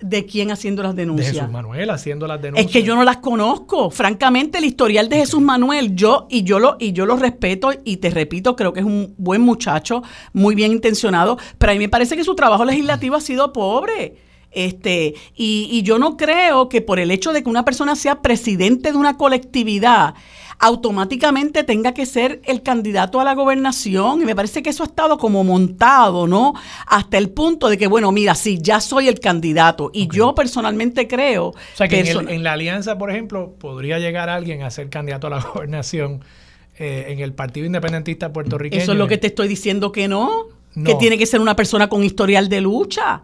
¿De quién haciendo las denuncias? De Jesús Manuel haciendo las denuncias. Es que yo no las conozco. Francamente, el historial de Jesús Manuel, yo y yo lo y yo lo respeto y te repito, creo que es un buen muchacho, muy bien intencionado, pero a mí me parece que su trabajo legislativo ha sido pobre. Este, y, y yo no creo que por el hecho de que una persona sea presidente de una colectividad, automáticamente tenga que ser el candidato a la gobernación. Y me parece que eso ha estado como montado, ¿no? Hasta el punto de que, bueno, mira, sí, ya soy el candidato. Y yo personalmente creo... O sea, que en, la alianza, por ejemplo, podría llegar alguien a ser candidato a la gobernación eh, en el Partido Independentista puertorriqueño. Eso es lo que te estoy diciendo que no. Que tiene que ser una persona con historial de lucha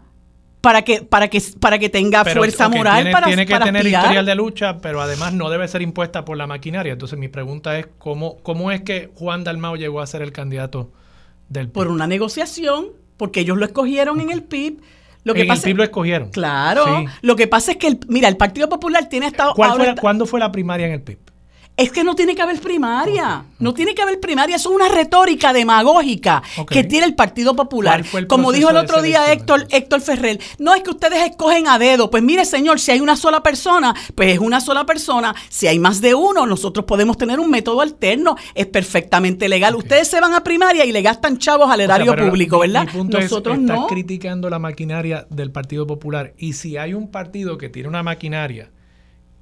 para que para que para que tenga fuerza moral tiene, para tiene que tener historial de lucha pero además no debe ser impuesta por la maquinaria. Entonces mi pregunta es cómo cómo es que Juan Dalmao llegó a ser el candidato del PIB por una negociación porque ellos lo escogieron en el PIB lo que en pasa, el PIB lo escogieron. Claro. Lo que pasa es que el, mira el Partido Popular tiene estado ¿Cuándo fue la primaria en el PIB es que no tiene que haber primaria. No tiene que haber primaria. Eso es una retórica demagógica que tiene el Partido Popular. Como dijo el otro día Héctor, Héctor Ferrer, no es que ustedes escogen a dedo. Pues mire, señor, si hay una sola persona, pues es una sola persona. Si hay más de uno, nosotros podemos tener un método alterno. Es perfectamente legal. Ustedes se van a primaria y le gastan chavos al erario público, ¿verdad? nosotros no. Estás criticando la maquinaria del Partido Popular. Y si hay un partido que tiene una maquinaria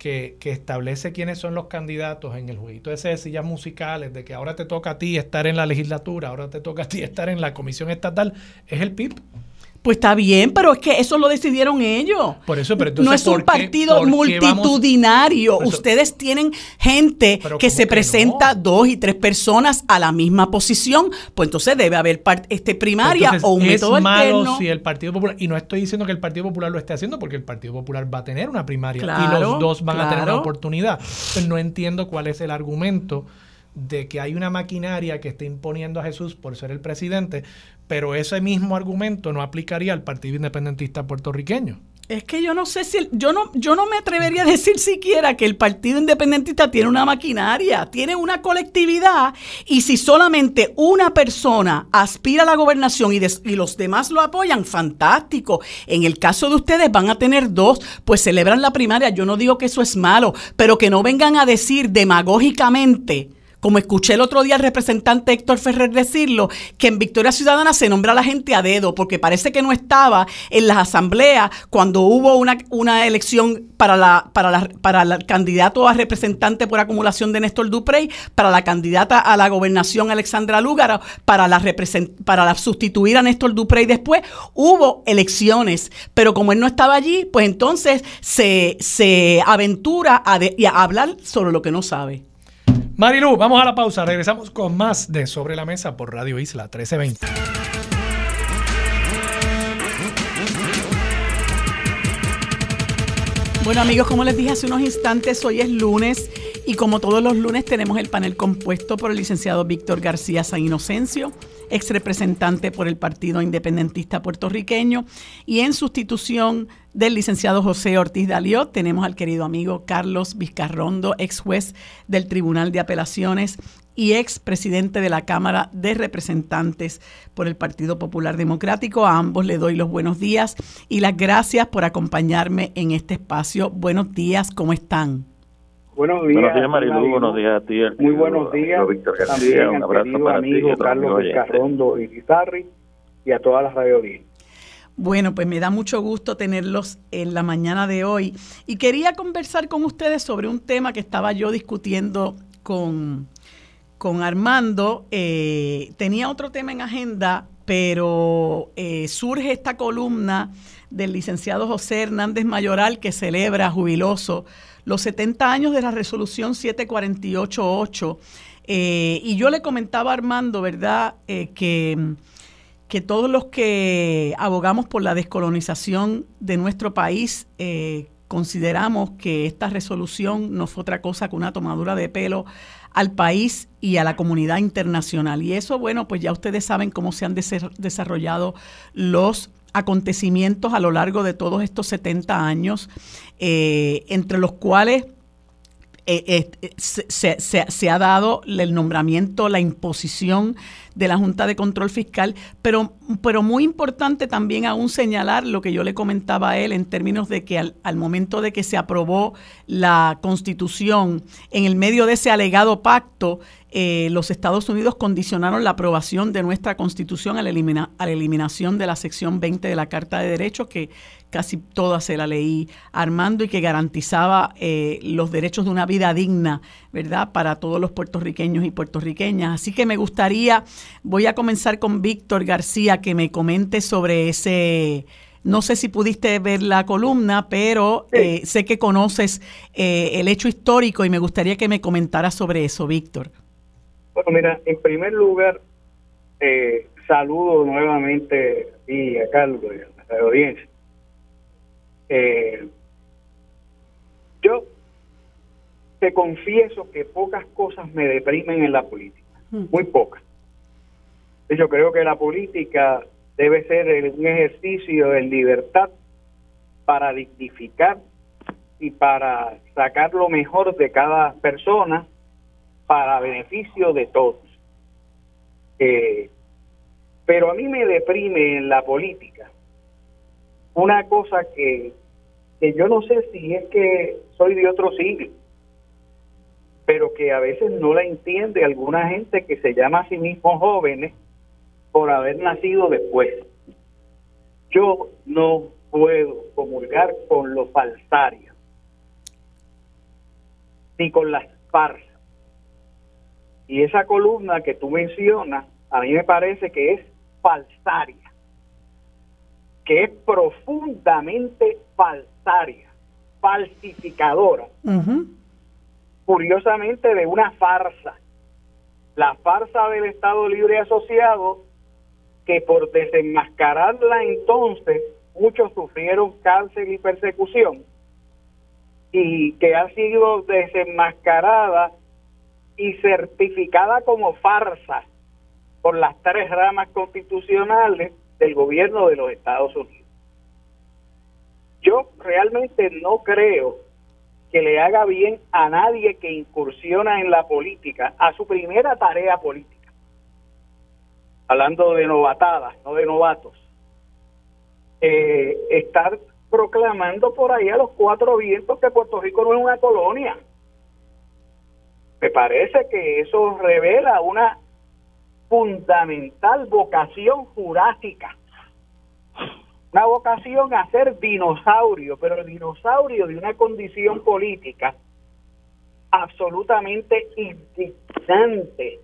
que, establece quiénes son los candidatos en el jueguito ese de sillas musicales, de que ahora te toca a ti estar en la legislatura, ahora te toca a ti estar en la comisión estatal, es el PIB. Pues está bien, pero es que eso lo decidieron ellos. Por eso, pero no es un partido multitudinario. Ustedes tienen gente que se presenta dos y tres personas a la misma posición, pues entonces debe haber este primaria o un método malo si el Partido Popular y no estoy diciendo que el Partido Popular lo esté haciendo porque el Partido Popular va a tener una primaria y los dos van a tener una oportunidad. Pues no entiendo cuál es el argumento de que hay una maquinaria que está imponiendo a Jesús por ser el presidente, pero ese mismo argumento no aplicaría al Partido Independentista puertorriqueño. Es que yo no sé si yo no yo no me atrevería a decir siquiera que el Partido Independentista tiene una maquinaria, tiene una colectividad y si solamente una persona aspira a la gobernación y, y, los demás lo apoyan, fantástico. En el caso de ustedes van a tener dos, pues celebran la primaria. Yo no digo que eso es malo, pero que no vengan a decir demagógicamente como escuché el otro día al representante Héctor Ferrer decirlo, que en Victoria Ciudadana se nombra a la gente a dedo, porque parece que no estaba en las asambleas cuando hubo una, una elección para la, para la, para el candidato a representante por acumulación de Néstor Duprey, para la candidata a la gobernación Alexandra Lúgara, para la para la sustituir a Néstor Duprey después, hubo elecciones, pero como él no estaba allí, pues entonces se, se aventura a hablar sobre lo que no sabe. Marilu, vamos a la pausa. Regresamos con más de Sobre la Mesa por Radio Isla 1320. Bueno amigos, como les dije hace unos instantes, hoy es lunes y como todos los lunes tenemos el panel compuesto por el licenciado Víctor García San Inocencio, ex representante por el Partido Independentista Puertorriqueño, y en sustitución del licenciado José Ortiz Daliot tenemos al querido amigo Carlos Vizcarrondo, ex juez del Tribunal de Apelaciones y ex presidente de la Cámara de Representantes por el Partido Popular Democrático. A ambos le doy los buenos días y las gracias por acompañarme en este espacio. Buenos días, ¿cómo están? Buenos días, buenos días Marilu, buenos días a ti. Muy buenos días, Víctor García, un abrazo para amigo ti, Carlos Vizcarrondo y Guitarri y a todas las radio bueno, pues me da mucho gusto tenerlos en la mañana de hoy. Y quería conversar con ustedes sobre un tema que estaba yo discutiendo con, con Armando. Eh, tenía otro tema en agenda, pero eh, surge esta columna del licenciado José Hernández Mayoral que celebra jubiloso los 70 años de la resolución 7488. Eh, y yo le comentaba a Armando, ¿verdad?, eh, que, que todos los que abogamos por la descolonización de nuestro país eh, consideramos que esta resolución no fue otra cosa que una tomadura de pelo al país y a la comunidad internacional. Y eso, bueno, pues ya ustedes saben cómo se han desarrollado los acontecimientos a lo largo de todos estos 70 años, eh, entre los cuales eh, eh, se, ha dado el nombramiento, la imposición de la Junta de Control Fiscal, pero, pero muy importante también aún señalar lo que yo le comentaba a él en términos de que al momento de que se aprobó la Constitución, en el medio de ese alegado pacto, eh, los Estados Unidos condicionaron la aprobación de nuestra Constitución a la, a la, eliminación de la sección 20 de la Carta de Derechos, que casi toda se la leí Armando y que garantizaba eh, los derechos de una vida digna, ¿verdad?, para todos los puertorriqueños y puertorriqueñas. Así que me gustaría, voy a comenzar con Víctor García, que me comente sobre ese... No sé si pudiste ver la columna, pero eh, sé que conoces el hecho histórico y me gustaría que me comentaras sobre eso, Víctor. Bueno, mira, en primer lugar, eh, saludo nuevamente y a Carlos y a la audiencia. Eh, yo te confieso que pocas cosas me deprimen en la política, hmm. muy pocas. Yo creo que la política debe ser un ejercicio de libertad para dignificar y para sacar lo mejor de cada persona para beneficio de todos. Eh, pero a mí me deprime en la política una cosa que, que yo no sé si es que soy de otro siglo, pero que a veces no la entiende alguna gente que se llama a sí mismo jóvenes por haber nacido después. Yo no puedo comulgar con los falsarios, ni con las farsas y esa columna que tú mencionas, a mí me parece que es falsaria, que es profundamente falsaria, falsificadora, curiosamente de una farsa, la farsa del Estado Libre Asociado, que por desenmascararla entonces muchos sufrieron cárcel y persecución, y que ha sido desenmascarada y certificada como farsa por las tres ramas constitucionales del gobierno de los Estados Unidos. Yo realmente no creo que le haga bien a nadie que incursiona en la política, a su primera tarea política, hablando de novatadas, no de novatos, eh, estar proclamando por ahí a los cuatro vientos que Puerto Rico no es una colonia me parece que eso revela una fundamental vocación jurásica. Una vocación a ser dinosaurio, pero dinosaurio de una condición política absolutamente indignante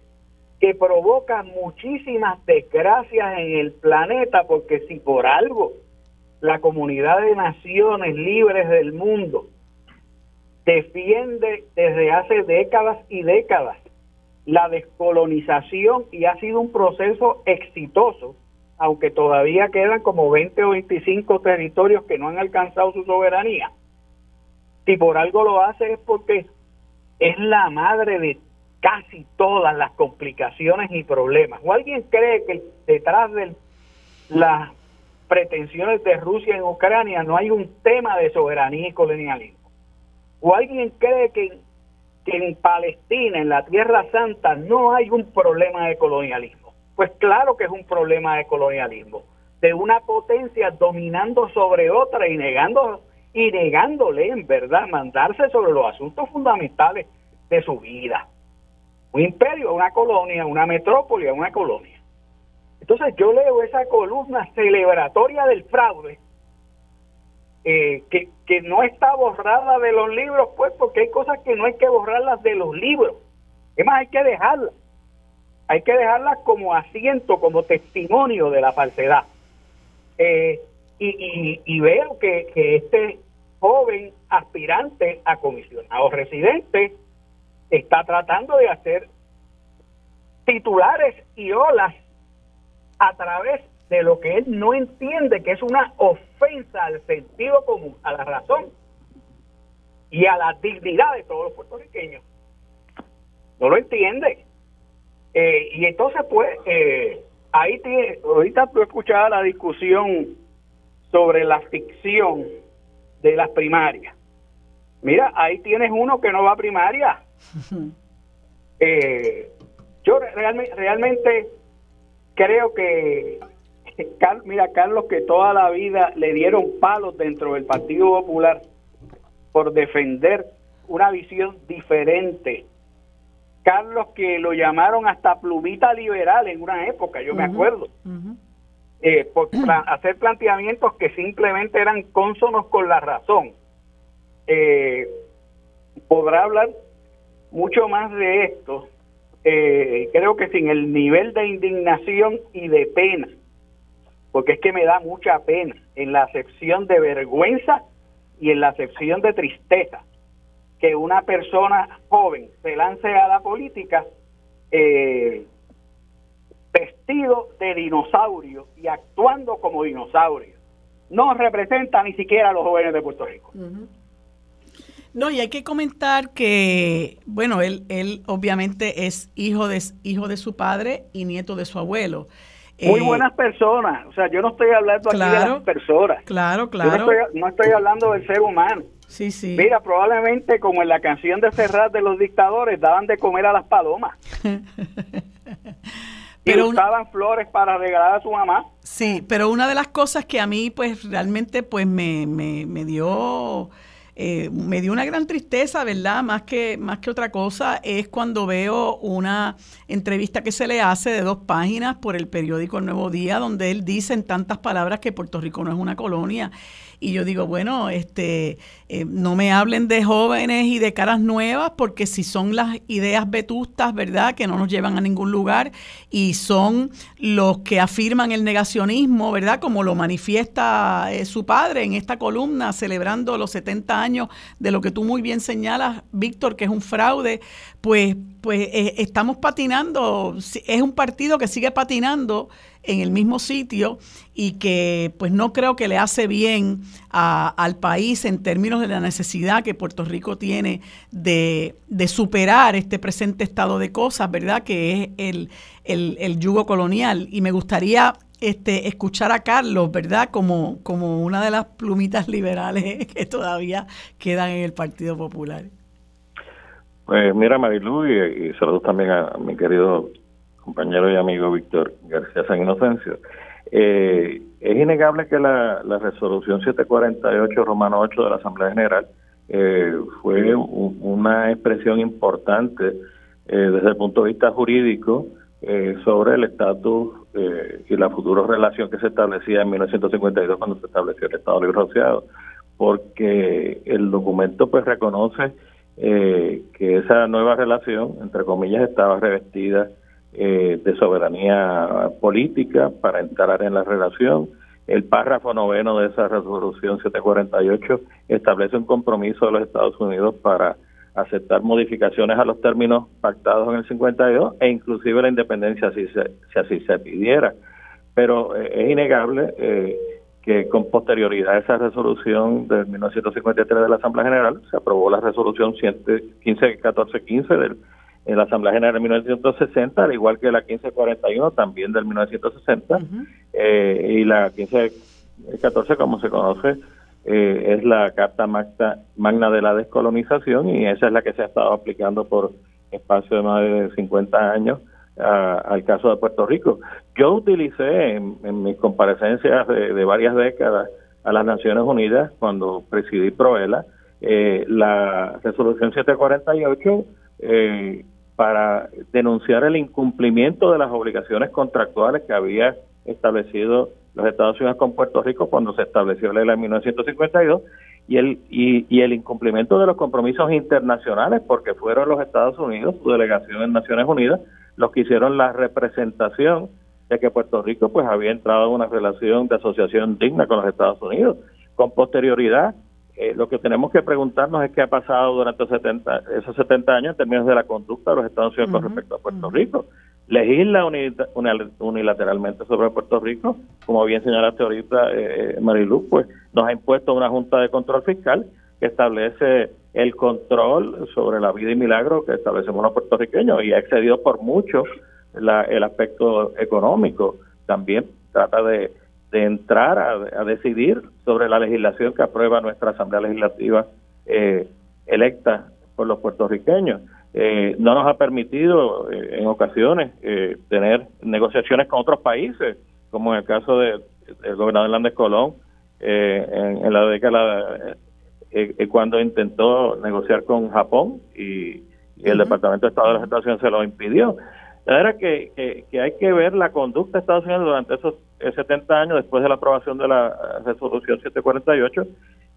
que provoca muchísimas desgracias en el planeta, porque si por algo la comunidad de naciones libres del mundo defiende desde hace décadas y décadas la descolonización y ha sido un proceso exitoso, aunque todavía quedan como 20 o 25 territorios que no han alcanzado su soberanía. Si por algo lo hace es porque es la madre de casi todas las complicaciones y problemas. ¿O alguien cree que detrás de las pretensiones de Rusia en Ucrania no hay un tema de soberanía y colonialismo? ¿O alguien cree que, en Palestina, en la Tierra Santa, no hay un problema de colonialismo? Pues claro que es un problema de colonialismo, de una potencia dominando sobre otra y negando y negándole en verdad mandarse sobre los asuntos fundamentales de su vida. Un imperio, una colonia, una metrópoli, una colonia. Entonces yo leo esa columna celebratoria del fraude eh, que, que no está borrada de los libros, pues porque hay cosas que no hay que borrarlas de los libros. Es más, hay que dejarlas. Hay que dejarlas como asiento, como testimonio de la falsedad. Eh, y, y, veo que, que este joven aspirante a comisionado residente está tratando de hacer titulares y olas a través de lo que él no entiende que es una ofensa al sentido común, a la razón y a la dignidad de todos los puertorriqueños. No lo entiende. Eh, y entonces, pues, eh, ahí tiene, ahorita tú escuchabas la discusión sobre la ficción de las primarias. Mira, ahí tienes uno que no va a primaria Eh, yo realmente, realmente creo que, mira, Carlos, que toda la vida le dieron palos dentro del Partido Popular por defender una visión diferente. Carlos, que lo llamaron hasta plumita liberal en una época, yo me acuerdo, eh, por hacer planteamientos que simplemente eran cónsonos con la razón. Eh, podrá hablar mucho más de esto, eh, creo que sin el nivel de indignación y de pena, porque es que me da mucha pena en la acepción de vergüenza y en la acepción de tristeza que una persona joven se lance a la política eh, vestido de dinosaurio y actuando como dinosaurio. No representa ni siquiera a los jóvenes de Puerto Rico. No, y hay que comentar que, bueno, él, él obviamente es hijo de, hijo de su padre y nieto de su abuelo. Muy eh, buenas personas, o sea, yo no estoy hablando aquí de las personas. Claro, claro. no, estoy, hablando del ser humano. Sí, sí. Mira, probablemente como en la canción de Serrat de los dictadores, daban de comer a las palomas. pero y usaban flores para regalar a su mamá. Sí, pero una de las cosas que a mí pues realmente pues me, me, me dio eh, me dio una gran tristeza, ¿verdad? Más que, más que otra cosa es cuando veo una entrevista que se le hace de dos páginas por el periódico El Nuevo Día, donde él dice en tantas palabras que Puerto Rico no es una colonia y yo digo, bueno, este, eh, no me hablen de jóvenes y de caras nuevas, porque si son las ideas vetustas, ¿verdad?, que no nos llevan a ningún lugar y son los que afirman el negacionismo, ¿verdad?, como lo manifiesta eh, su padre en esta columna celebrando los 70 años de lo que tú muy bien señalas, Víctor, que es un fraude, pues, pues eh, estamos patinando, es un partido que sigue patinando en el mismo sitio y que pues no creo que le hace bien al país en términos de la necesidad que Puerto Rico tiene de, superar este presente estado de cosas, ¿verdad? Que es el, el, yugo colonial. Y me gustaría este, escuchar a Carlos, ¿verdad? Como, como una de las plumitas liberales que todavía quedan en el Partido Popular. Pues mira, Marilu, y saludos también a mi querido compañero y amigo Víctor García San Inocencio. Eh, es innegable que la, resolución 748 Romano 8 de la Asamblea General eh, fue una expresión importante eh, desde el punto de vista jurídico eh, sobre el estatus y la futura relación que se establecía en 1952 cuando se estableció el Estado Libre Asociado, porque el documento pues reconoce que esa nueva relación, entre comillas, estaba revestida de soberanía política para entrar en la relación, el párrafo noveno de esa resolución 748 establece un compromiso de los Estados Unidos para aceptar modificaciones a los términos pactados en el 52 e inclusive la independencia si, si así se pidiera. Pero eh, es innegable eh, que con posterioridad a esa resolución de 1953 de la Asamblea General se aprobó la resolución 151415 del en la Asamblea General de 1960, al igual que la 1541 también del 1960, eh, y la 1514, como se conoce, eh, es la Carta Magna, Magna de la Descolonización y esa es la que se ha estado aplicando por espacio de más de 50 años al caso de Puerto Rico. Yo utilicé en, mis comparecencias de, varias décadas a las Naciones Unidas cuando presidí Proela eh, la resolución 748 eh, para denunciar el incumplimiento de las obligaciones contractuales que había establecido los Estados Unidos con Puerto Rico cuando se estableció la ley de 1952 y el y, el incumplimiento de los compromisos internacionales porque fueron los Estados Unidos, su delegación en Naciones Unidas, los que hicieron la representación de que Puerto Rico pues había entrado en una relación de asociación digna con los Estados Unidos. Con posterioridad, eh, lo que tenemos que preguntarnos es qué ha pasado durante esos 70, esos 70 años en términos de la conducta de los Estados Unidos con respecto a Puerto Rico. Legisla unilateralmente sobre Puerto Rico, como bien señalaste ahorita, eh, Marilu, pues nos ha impuesto una Junta de Control Fiscal que establece el control sobre la vida y milagro que establecemos los puertorriqueños y ha excedido por mucho el aspecto económico. También trata de de entrar a, decidir sobre la legislación que aprueba nuestra Asamblea Legislativa eh, electa por los puertorriqueños. Eh, no nos ha permitido eh, en ocasiones tener negociaciones con otros países, como en el caso del gobernador Hernández Colón en, la década cuando intentó negociar con Japón y, el Departamento de Estado de Estados Unidos se lo impidió. La verdad que, que, que, hay que ver la conducta de Estados Unidos durante esos 70 años después de la aprobación de la eh, resolución 748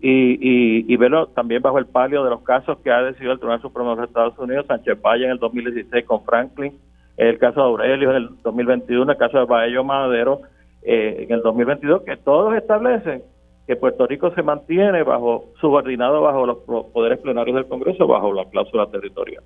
y, y, verlo también bajo el palio de los casos que ha decidido el Tribunal Supremo de los Estados Unidos, Sánchez Valle en el 2016 con Franklin, el caso de Aurelio en el 2021, el caso de Baello Madero eh, en el 2022, que todos establecen que Puerto Rico se mantiene bajo subordinado bajo los poderes plenarios del Congreso, bajo la cláusula territorial.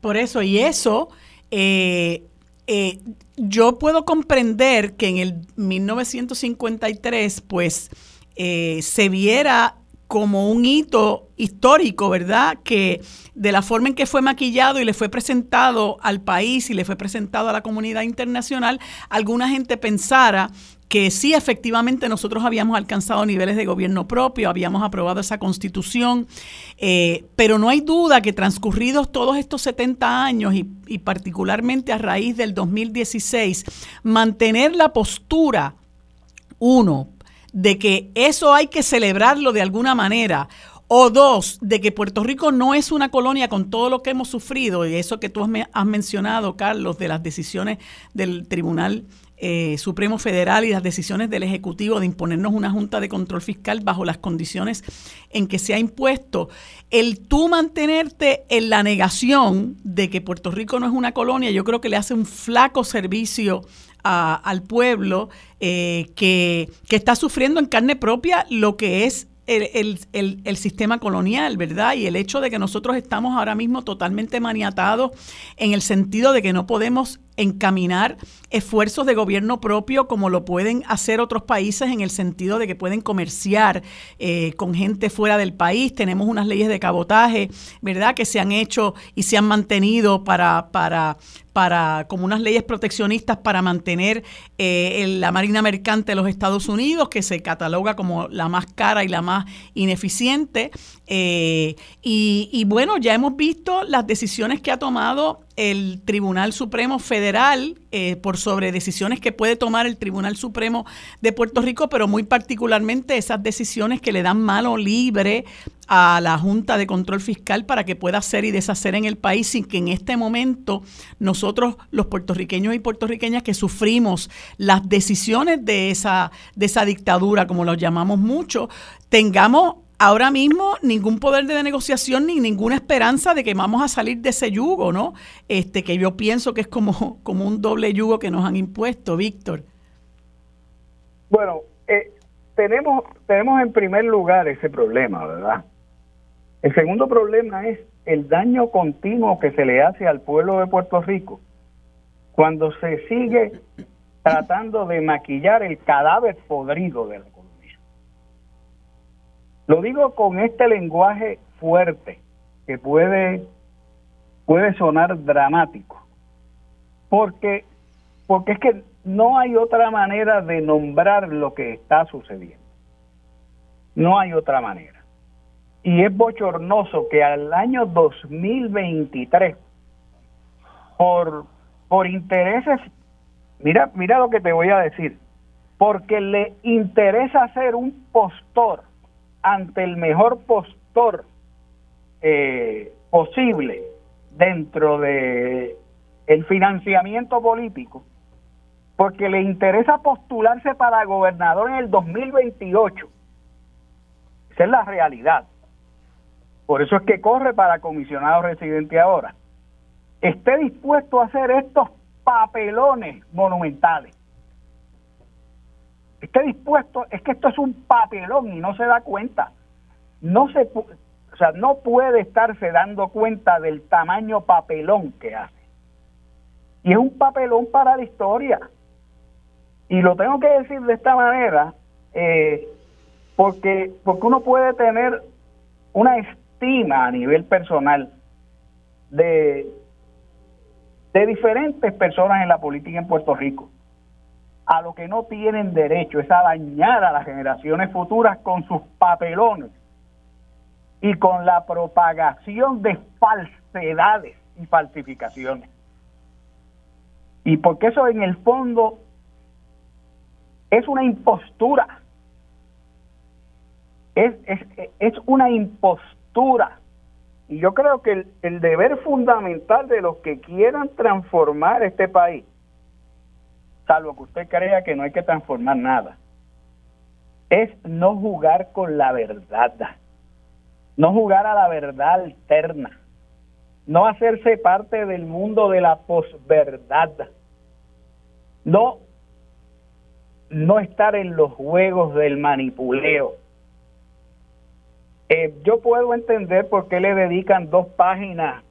Por eso, y eso eh, eh, yo puedo comprender que en el 1953, pues, eh, se viera como un hito histórico, ¿verdad? Que de la forma en que fue maquillado y le fue presentado al país y le fue presentado a la comunidad internacional, alguna gente pensara que sí, efectivamente, nosotros habíamos alcanzado niveles de gobierno propio, habíamos aprobado esa constitución, eh, pero no hay duda que transcurridos todos estos 70 años y, y particularmente a raíz del 2016, mantener la postura, uno, de que eso hay que celebrarlo de alguna manera, o dos, de que Puerto Rico no es una colonia con todo lo que hemos sufrido, y eso que tú has mencionado, Carlos, de las decisiones del Tribunal eh, Supremo Federal y las decisiones del Ejecutivo de imponernos una Junta de Control Fiscal bajo las condiciones en que se ha impuesto, el tú mantenerte en la negación de que Puerto Rico no es una colonia, yo creo que le hace un flaco servicio al pueblo eh, que, está sufriendo en carne propia lo que es el, sistema colonial, ¿verdad? Y el hecho de que nosotros estamos ahora mismo totalmente maniatados en el sentido de que no podemos encaminar esfuerzos de gobierno propio como lo pueden hacer otros países en el sentido de que pueden comerciar eh, con gente fuera del país. Tenemos unas leyes de cabotaje, ¿verdad?, que se han hecho y se han mantenido para, para, para como unas leyes proteccionistas para mantener eh, la Marina Mercante de los Estados Unidos, que se cataloga como la más cara y la más ineficiente. Eh, y, bueno, ya hemos visto las decisiones que ha tomado el Tribunal Supremo Federal eh, por sobre decisiones que puede tomar el Tribunal Supremo de Puerto Rico, pero muy particularmente esas decisiones que le dan mano libre a la Junta de Control Fiscal para que pueda hacer y deshacer en el país sin que en este momento nosotros, los puertorriqueños y puertorriqueñas que sufrimos las decisiones de esa, de esa dictadura, como lo llamamos mucho, tengamos ahora mismo ningún poder de negociación ni ninguna esperanza de que vamos a salir de ese yugo, ¿no? Este que yo pienso que es como, como un doble yugo que nos han impuesto, Víctor. Bueno, eh, tenemos, tenemos en primer lugar ese problema, ¿verdad? El segundo problema es el daño continuo que se le hace al pueblo de Puerto Rico cuando se sigue tratando de maquillar el cadáver podrido de la. Lo digo con este lenguaje fuerte que puede, puede sonar dramático, porque, porque es que no hay otra manera de nombrar lo que está sucediendo. No hay otra manera. Y es bochornoso que al año 2023, por, por intereses, mira, mira lo que te voy a decir, porque le interesa ser un postor ante el mejor postor eh, posible dentro de el financiamiento político, porque le interesa postularse para gobernador en el 2028. Esa es la realidad. Por eso es que corre para comisionado residente ahora. Esté dispuesto a hacer estos papelones monumentales. Esté dispuesto, es que esto es un papelón y no se da cuenta. No se, o sea, no puede estarse dando cuenta del tamaño papelón que hace. Y es un papelón para la historia. Y lo tengo que decir de esta manera, eh, porque, porque uno puede tener una estima a nivel personal de, de diferentes personas en la política en Puerto Rico. A lo que no tienen derecho es a dañar a las generaciones futuras con sus papelones y con la propagación de falsedades y falsificaciones. Y porque eso en el fondo es una impostura. Es, es, es una impostura. Y yo creo que el, el, deber fundamental de los que quieran transformar este país, salvo que usted crea que no hay que transformar nada, es no jugar con la verdad, no jugar a la verdad alterna, no hacerse parte del mundo de la posverdad, no no estar en los juegos del manipuleo. Eh, yo puedo entender por qué le dedican dos páginas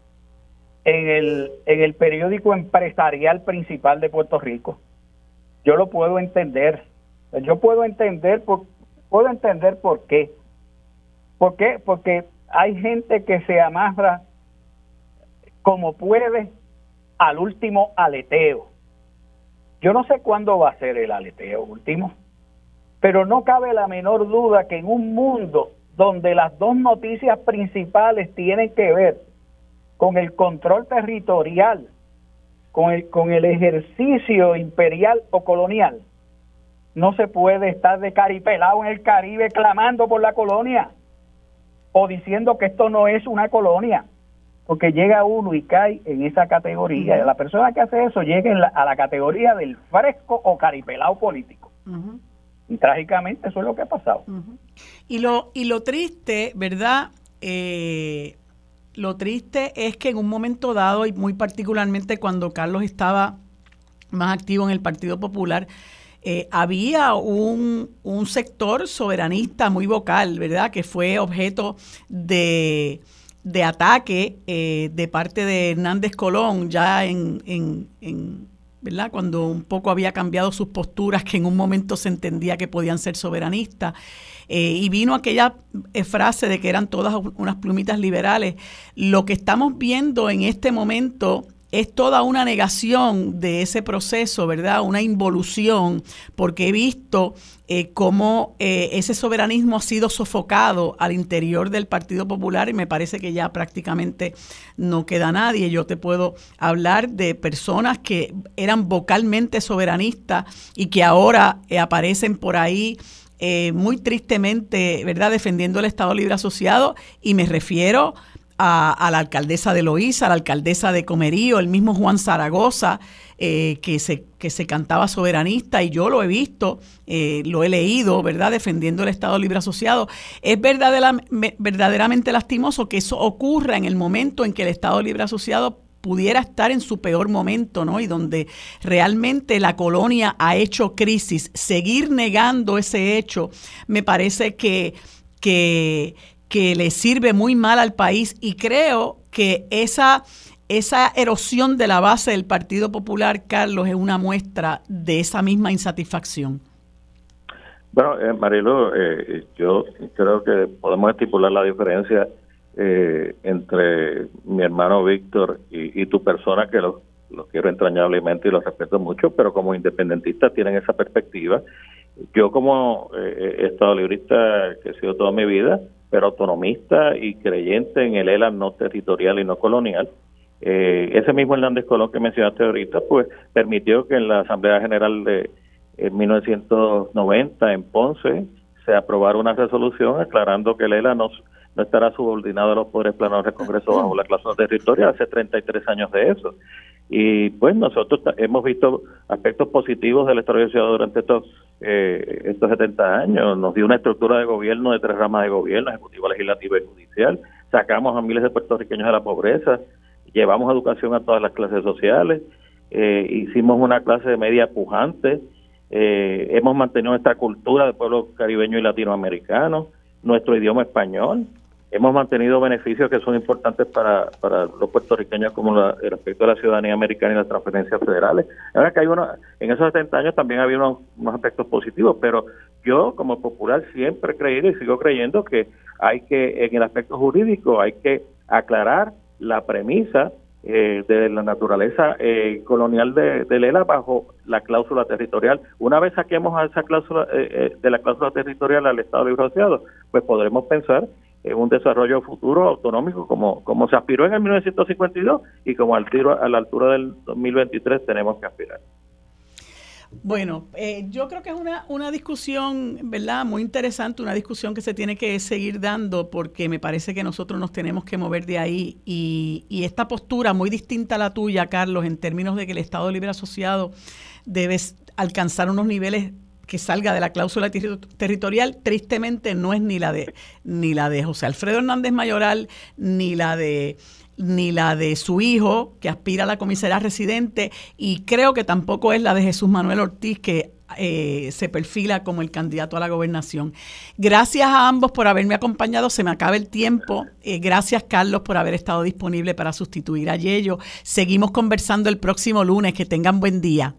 en el, en el periódico empresarial principal de Puerto Rico. Yo lo puedo entender. Yo puedo entender por, puedo entender por qué. ¿Por qué? Porque hay gente que se amarra como puede al último aleteo. Yo no sé cuándo va a ser el aleteo último, pero no cabe la menor duda que en un mundo donde las dos noticias principales tienen que ver con el control territorial, con el, con el ejercicio imperial o colonial, no se puede estar de caripelado en el Caribe clamando por la colonia o diciendo que esto no es una colonia porque llega uno y cae en esa categoría. La persona que hace eso llega a la categoría del fresco o caripelado político. Y trágicamente eso es lo que ha pasado. y, lo, y lo triste, ¿verdad? Eh, lo triste es que en un momento dado, y muy particularmente cuando Carlos estaba más activo en el Partido Popular, eh, había un, un sector soberanista muy vocal, ¿verdad? Que fue objeto de de ataque eh, de parte de Hernández Colón ya en, en, ¿verdad? cuando un poco había cambiado sus posturas que en un momento se entendía que podían ser soberanistas. Eh, y vino aquella eh, frase de que eran todas unas plumitas liberales. Lo que estamos viendo en este momento es toda una negación de ese proceso, ¿verdad? Una involución, porque he visto eh, cómo eh, ese soberanismo ha sido sofocado al interior del Partido Popular y me parece que ya prácticamente no queda nadie. Yo te puedo hablar de personas que eran vocalmente soberanistas y que ahora aparecen por ahí eh, muy tristemente, ¿verdad?, defendiendo el Estado Libre Asociado y me refiero a, la alcaldesa de Loíza, a la alcaldesa de Comerío, el mismo Juan Zaragoza, eh, que, se, que se cantaba soberanista y yo lo he visto, eh, lo he leído, ¿verdad?, defendiendo el Estado Libre Asociado. Es verdaderamente lastimoso que eso ocurra en el momento en que el Estado Libre Asociado pudiera estar en su peor momento, ¿no? Y donde realmente la colonia ha hecho crisis, seguir negando ese hecho, me parece que, que, que le sirve muy mal al país y creo que esa, esa erosión de la base del Partido Popular, Carlos, es una muestra de esa misma insatisfacción. Bueno, eh, eh, yo creo que podemos estipular la diferencia eh, entre mi hermano Víctor y, tu persona, que los lo quiero entrañablemente y los respeto mucho, pero como independentistas tienen esa perspectiva. Yo como eh, estado librista que he sido toda mi vida, pero autonomista y creyente en el ELA no territorial y no colonial, eh, ese mismo Hernández Colón que mencionaste ahorita, pues permitió que en la Asamblea General de 1990 en Ponce se aprobara una resolución aclarando que el ELA no no estará subordinado a los poderes planos del Congreso bajo la cláusula territorial, hace 33 años de eso. Y pues nosotros hemos visto aspectos positivos del Estado de durante estos, eh, estos 70 años. Nos dio una estructura de gobierno de tres ramas de gobierno, ejecutivo, legislativo y judicial. Sacamos a miles de puertorriqueños de la pobreza, llevamos educación a todas las clases sociales, eh, hicimos una clase media pujante, eh, hemos mantenido nuestra cultura de pueblo caribeño y latinoamericano, nuestro idioma español, hemos mantenido beneficios que son importantes para, para los puertorriqueños como el aspecto de la ciudadanía americana y las transferencias federales. Ahora que hay uno, en esos 70 años también había unos, aspectos positivos, pero yo como popular siempre he creído y sigo creyendo que hay que, en el aspecto jurídico, hay que aclarar la premisa eh, de la naturaleza eh, colonial de, de, Lela bajo la cláusula territorial. Una vez saquemos a esa cláusula eh, de la cláusula territorial al Estado Libre Asociado, pues podremos pensar en un desarrollo futuro autonómico como, como se aspiró en el 1952 y como al tiro, a la altura del 2023 tenemos que aspirar. Bueno, eh, yo creo que es una, una discusión, ¿verdad? Muy interesante, una discusión que se tiene que seguir dando porque me parece que nosotros nos tenemos que mover de ahí y, y esta postura muy distinta a la tuya, Carlos, en términos de que el Estado Libre Asociado debe alcanzar unos niveles que salga de la cláusula territorial, tristemente no es ni la de ni la de José Alfredo Hernández Mayoral, ni la de ni la de su hijo, que aspira a la comisaría residente, y creo que tampoco es la de Jesús Manuel Ortiz, que eh, se perfila como el candidato a la gobernación. Gracias a ambos por haberme acompañado, se me acaba el tiempo. Eh, gracias, Carlos, por haber estado disponible para sustituir a Yello. Seguimos conversando el próximo lunes. Que tengan buen día.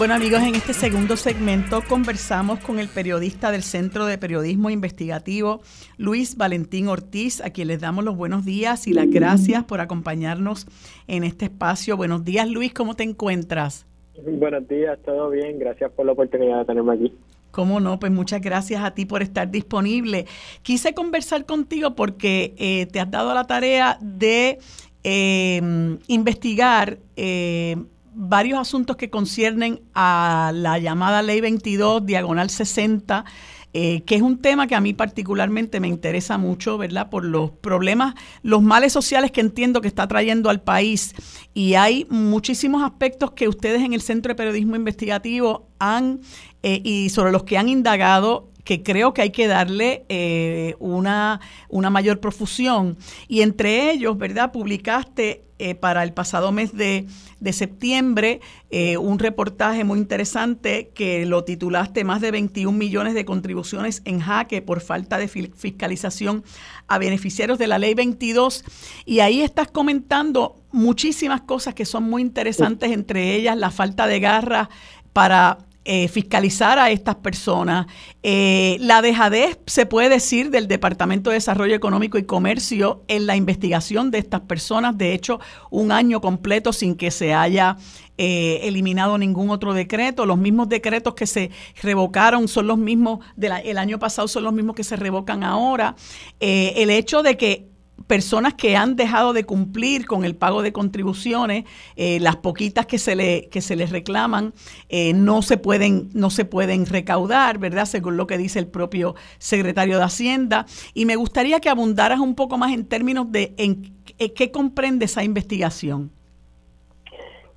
Bueno amigos, en este segundo segmento conversamos con el periodista del Centro de Periodismo Investigativo, Luis Valentín Ortiz, a quien les damos los buenos días y las gracias por acompañarnos en este espacio. Buenos días Luis, ¿cómo te encuentras? Buenos días, todo bien, gracias por la oportunidad de tenerme aquí. ¿Cómo no? Pues muchas gracias a ti por estar disponible. Quise conversar contigo porque eh, te has dado la tarea de eh, investigar eh, varios asuntos que conciernen a la llamada Ley 22, diagonal 60, eh, que es un tema que a mí particularmente me interesa mucho, ¿verdad? Por los problemas, los males sociales que entiendo que está trayendo al país. Y hay muchísimos aspectos que ustedes en el Centro de Periodismo Investigativo han, eh, y sobre los que han indagado que creo que hay que darle eh, una, una mayor profusión. Y entre ellos, ¿verdad? Publicaste eh, para el pasado mes de, septiembre eh, un reportaje muy interesante que lo titulaste Más de 21 millones de contribuciones en jaque por falta de fiscalización a beneficiarios de la ley 22. Y ahí estás comentando muchísimas cosas que son muy interesantes, entre ellas la falta de garra para eh, fiscalizar a estas personas. Eh, la dejadez, se puede decir, del Departamento de Desarrollo Económico y Comercio en la investigación de estas personas. De hecho, un año completo sin que se haya eh, eliminado ningún otro decreto. Los mismos decretos que se revocaron son los mismos del año pasado, son los mismos que se revocan ahora. el hecho de que personas que han dejado de cumplir con el pago de contribuciones, eh, las poquitas que se le que se les reclaman eh, no se pueden no se pueden recaudar, ¿verdad? Según lo que dice el propio secretario de Hacienda. Y me gustaría que abundaras un poco más en términos de en, qué comprende esa investigación.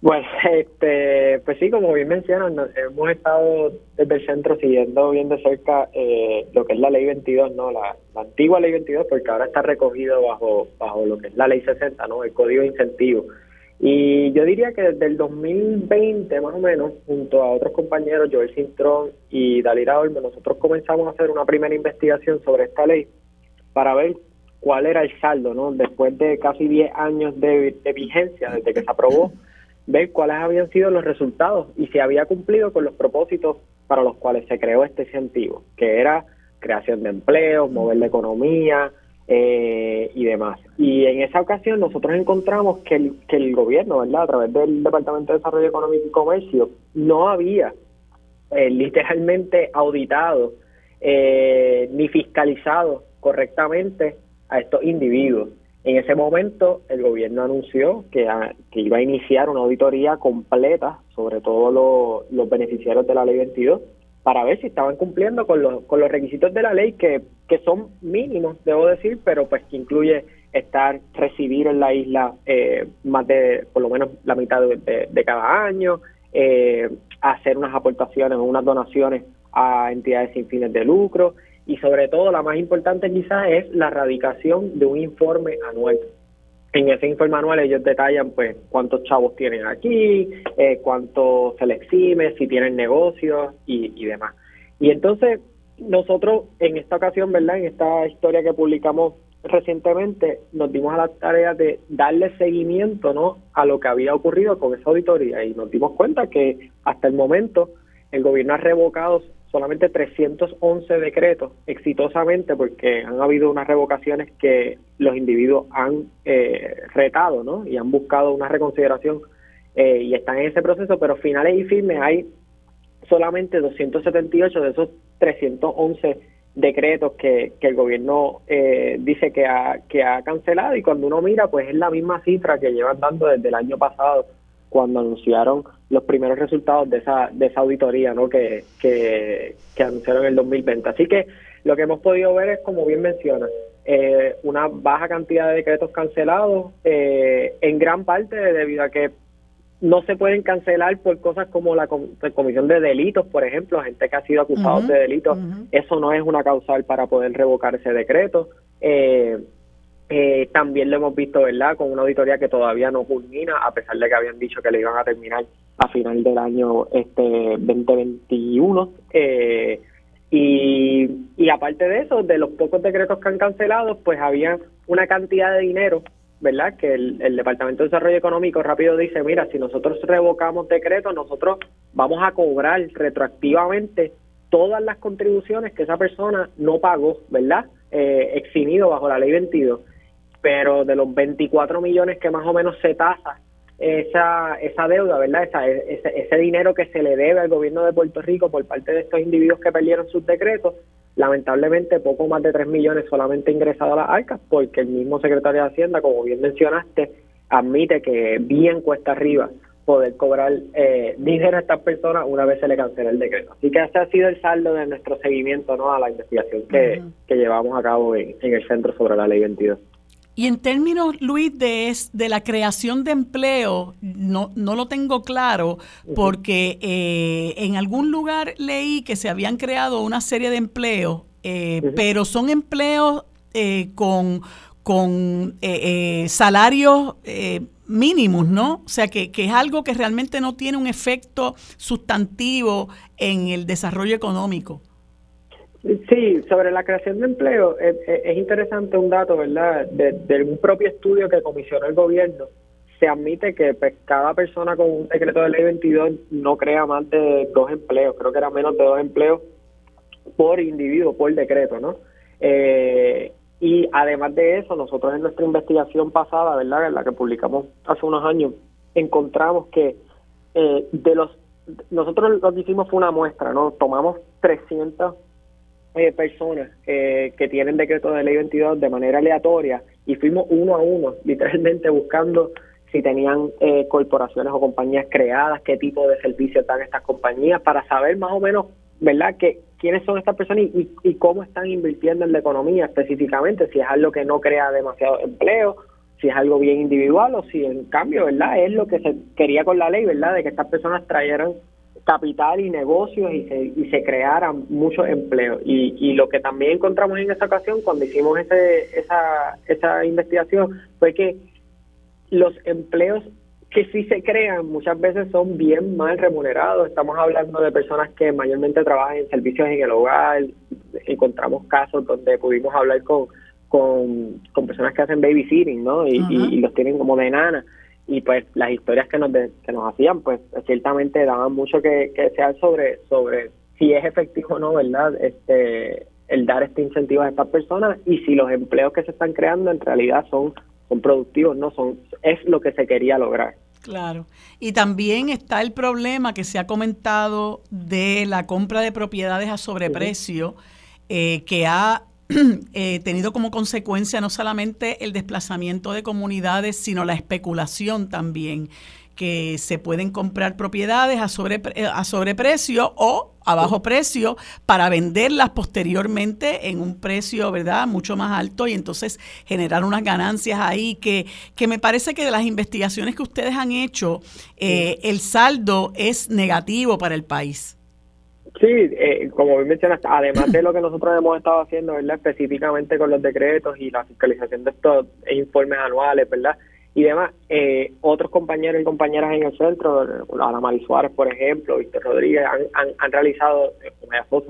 Bueno, este, pues sí, como bien mencionan, hemos estado desde el centro siguiendo bien de cerca eh, lo que es la ley 22, no, la, antigua ley 22, porque ahora está recogido bajo bajo lo que es la ley 60, no, el código de incentivo. Y yo diría que desde el 2020 más o menos, junto a otros compañeros, Joel Cintrón y Dalira Olmo, nosotros comenzamos a hacer una primera investigación sobre esta ley para ver cuál era el saldo, ¿no? Después de casi 10 años de vigencia, desde que se aprobó ver cuáles habían sido los resultados y si había cumplido con los propósitos para los cuales se creó este incentivo, que era creación de empleos, mover la economía eh, y demás. Y en esa ocasión nosotros encontramos que el, que el gobierno, ¿verdad? A través del Departamento de Desarrollo Económico y Comercio, no había eh, literalmente auditado eh, ni fiscalizado correctamente a estos individuos. En ese momento, el gobierno anunció que, que iba a iniciar una auditoría completa sobre todos los beneficiarios de la ley 22 para ver si estaban cumpliendo con los, con los requisitos de la ley que, que son mínimos, debo decir, pero pues que incluye estar, recibir en la isla eh, más de, por lo menos la mitad de, de, cada año, eh, hacer unas aportaciones o unas donaciones a entidades sin fines de lucro, y sobre todo la más importante quizás es la radicación de un informe anual. En ese informe anual ellos detallan pues cuántos chavos tienen aquí, eh, cuánto se les exime, si tienen negocios y, y demás. Y entonces nosotros en esta ocasión, ¿verdad? En esta historia que publicamos recientemente, nos dimos a la tarea de darle seguimiento ¿no? a lo que había ocurrido con esa auditoría y nos dimos cuenta que hasta el momento el gobierno ha revocado solamente 311 decretos exitosamente porque han habido unas revocaciones que los individuos han eh, retado ¿no? y han buscado una reconsideración eh, y están en ese proceso, pero finales y firmes hay solamente 278 de esos 311 decretos que, que el gobierno eh, dice que ha, que ha cancelado y cuando uno mira pues es la misma cifra que llevan dando desde el año pasado cuando anunciaron los primeros resultados de esa, de esa auditoría ¿no? que, que, anunciaron en el 2020. Así que lo que hemos podido ver es, como bien menciona, eh, una baja cantidad de decretos cancelados, eh, en gran parte debido a que no se pueden cancelar por cosas como la comisión de delitos, por ejemplo, gente que ha sido acusada de delitos, eso no es una causal para poder revocar ese decreto. Eh, eh, también lo hemos visto, ¿verdad?, con una auditoría que todavía no culmina, a pesar de que habían dicho que le iban a terminar a final del año este 2021. Eh, y, y aparte de eso, de los pocos decretos que han cancelado, pues había una cantidad de dinero, ¿verdad?, que el, Departamento de Desarrollo Económico rápido dice, mira, si nosotros revocamos decretos, nosotros vamos a cobrar retroactivamente todas las contribuciones que esa persona no pagó, ¿verdad?, eh, eximido bajo la ley 22 pero de los 24 millones que más o menos se tasa esa, esa deuda, ¿verdad? Esa, ese, ese dinero que se le debe al gobierno de Puerto Rico por parte de estos individuos que perdieron sus decretos, lamentablemente poco más de 3 millones solamente ingresado a las arcas, porque el mismo secretario de Hacienda, como bien mencionaste, admite que bien cuesta arriba poder cobrar eh, dinero a estas personas una vez se le cancela el decreto. Así que ese ha sido el saldo de nuestro seguimiento ¿no? a la investigación que, que llevamos a cabo en, en el Centro sobre la Ley 22. Y en términos, Luis, de, de la creación de empleo, no, no lo tengo claro porque eh, en algún lugar leí que se habían creado una serie de empleos, eh, pero son empleos eh, con, con salarios mínimos, ¿no? O sea, que, que es algo que realmente no tiene un efecto sustantivo en el desarrollo económico. Sí, sobre la creación de empleo, es, interesante un dato, ¿verdad? De, un propio estudio que comisionó el gobierno, se admite que pues, cada persona con un decreto de ley 22 no crea más de dos empleos, creo que era menos de dos empleos por individuo, por decreto, ¿no? Eh, y además de eso, nosotros en nuestra investigación pasada, ¿verdad? En la que publicamos hace unos años, encontramos que eh, de los nosotros lo que hicimos fue una muestra, ¿no? Tomamos 300 eh, personas eh, que tienen decreto de ley 22 de manera aleatoria y fuimos uno a uno, literalmente buscando si tenían eh, corporaciones o compañías creadas, qué tipo de servicios dan estas compañías, para saber más o menos, ¿verdad?, que quiénes son estas personas y, y cómo están invirtiendo en la economía específicamente, si es algo que no crea demasiado empleo, si es algo bien individual o si en cambio, ¿verdad?, es lo que se quería con la ley, ¿verdad?, de que estas personas trajeran capital y negocios y se, y se crearan muchos empleos. Y, y lo que también encontramos en esa ocasión cuando hicimos ese, esa, esa investigación fue que los empleos que sí se crean muchas veces son bien mal remunerados. Estamos hablando de personas que mayormente trabajan en servicios en el hogar. Encontramos casos donde pudimos hablar con, con, con personas que hacen babysitting, ¿no? Y, y, los tienen como de nana. Y pues las historias que nos, que nos hacían, pues ciertamente daban mucho que, que desear sobre, sobre si es efectivo o no, ¿verdad? Este, el dar este incentivo a estas personas y si los empleos que se están creando en realidad son son productivos, no son es lo que se quería lograr. Claro. Y también está el problema que se ha comentado de la compra de propiedades a sobreprecio, eh, que ha eh, tenido como consecuencia no solamente el desplazamiento de comunidades, sino la especulación también que se pueden comprar propiedades a, sobre, a sobreprecio o a bajo precio para venderlas posteriormente en un precio, ¿verdad?, mucho más alto y entonces generar unas ganancias ahí que, que me parece que de las investigaciones que ustedes han hecho, eh, el saldo es negativo para el país. Sí, eh, como bien mencionaste, además de lo que nosotros hemos estado haciendo, ¿verdad?, específicamente con los decretos y la fiscalización de estos informes anuales, ¿verdad?, y demás. Eh, otros compañeros y compañeras en el centro, Ana Mari Suárez, por ejemplo, Víctor Rodríguez, han, han, realizado,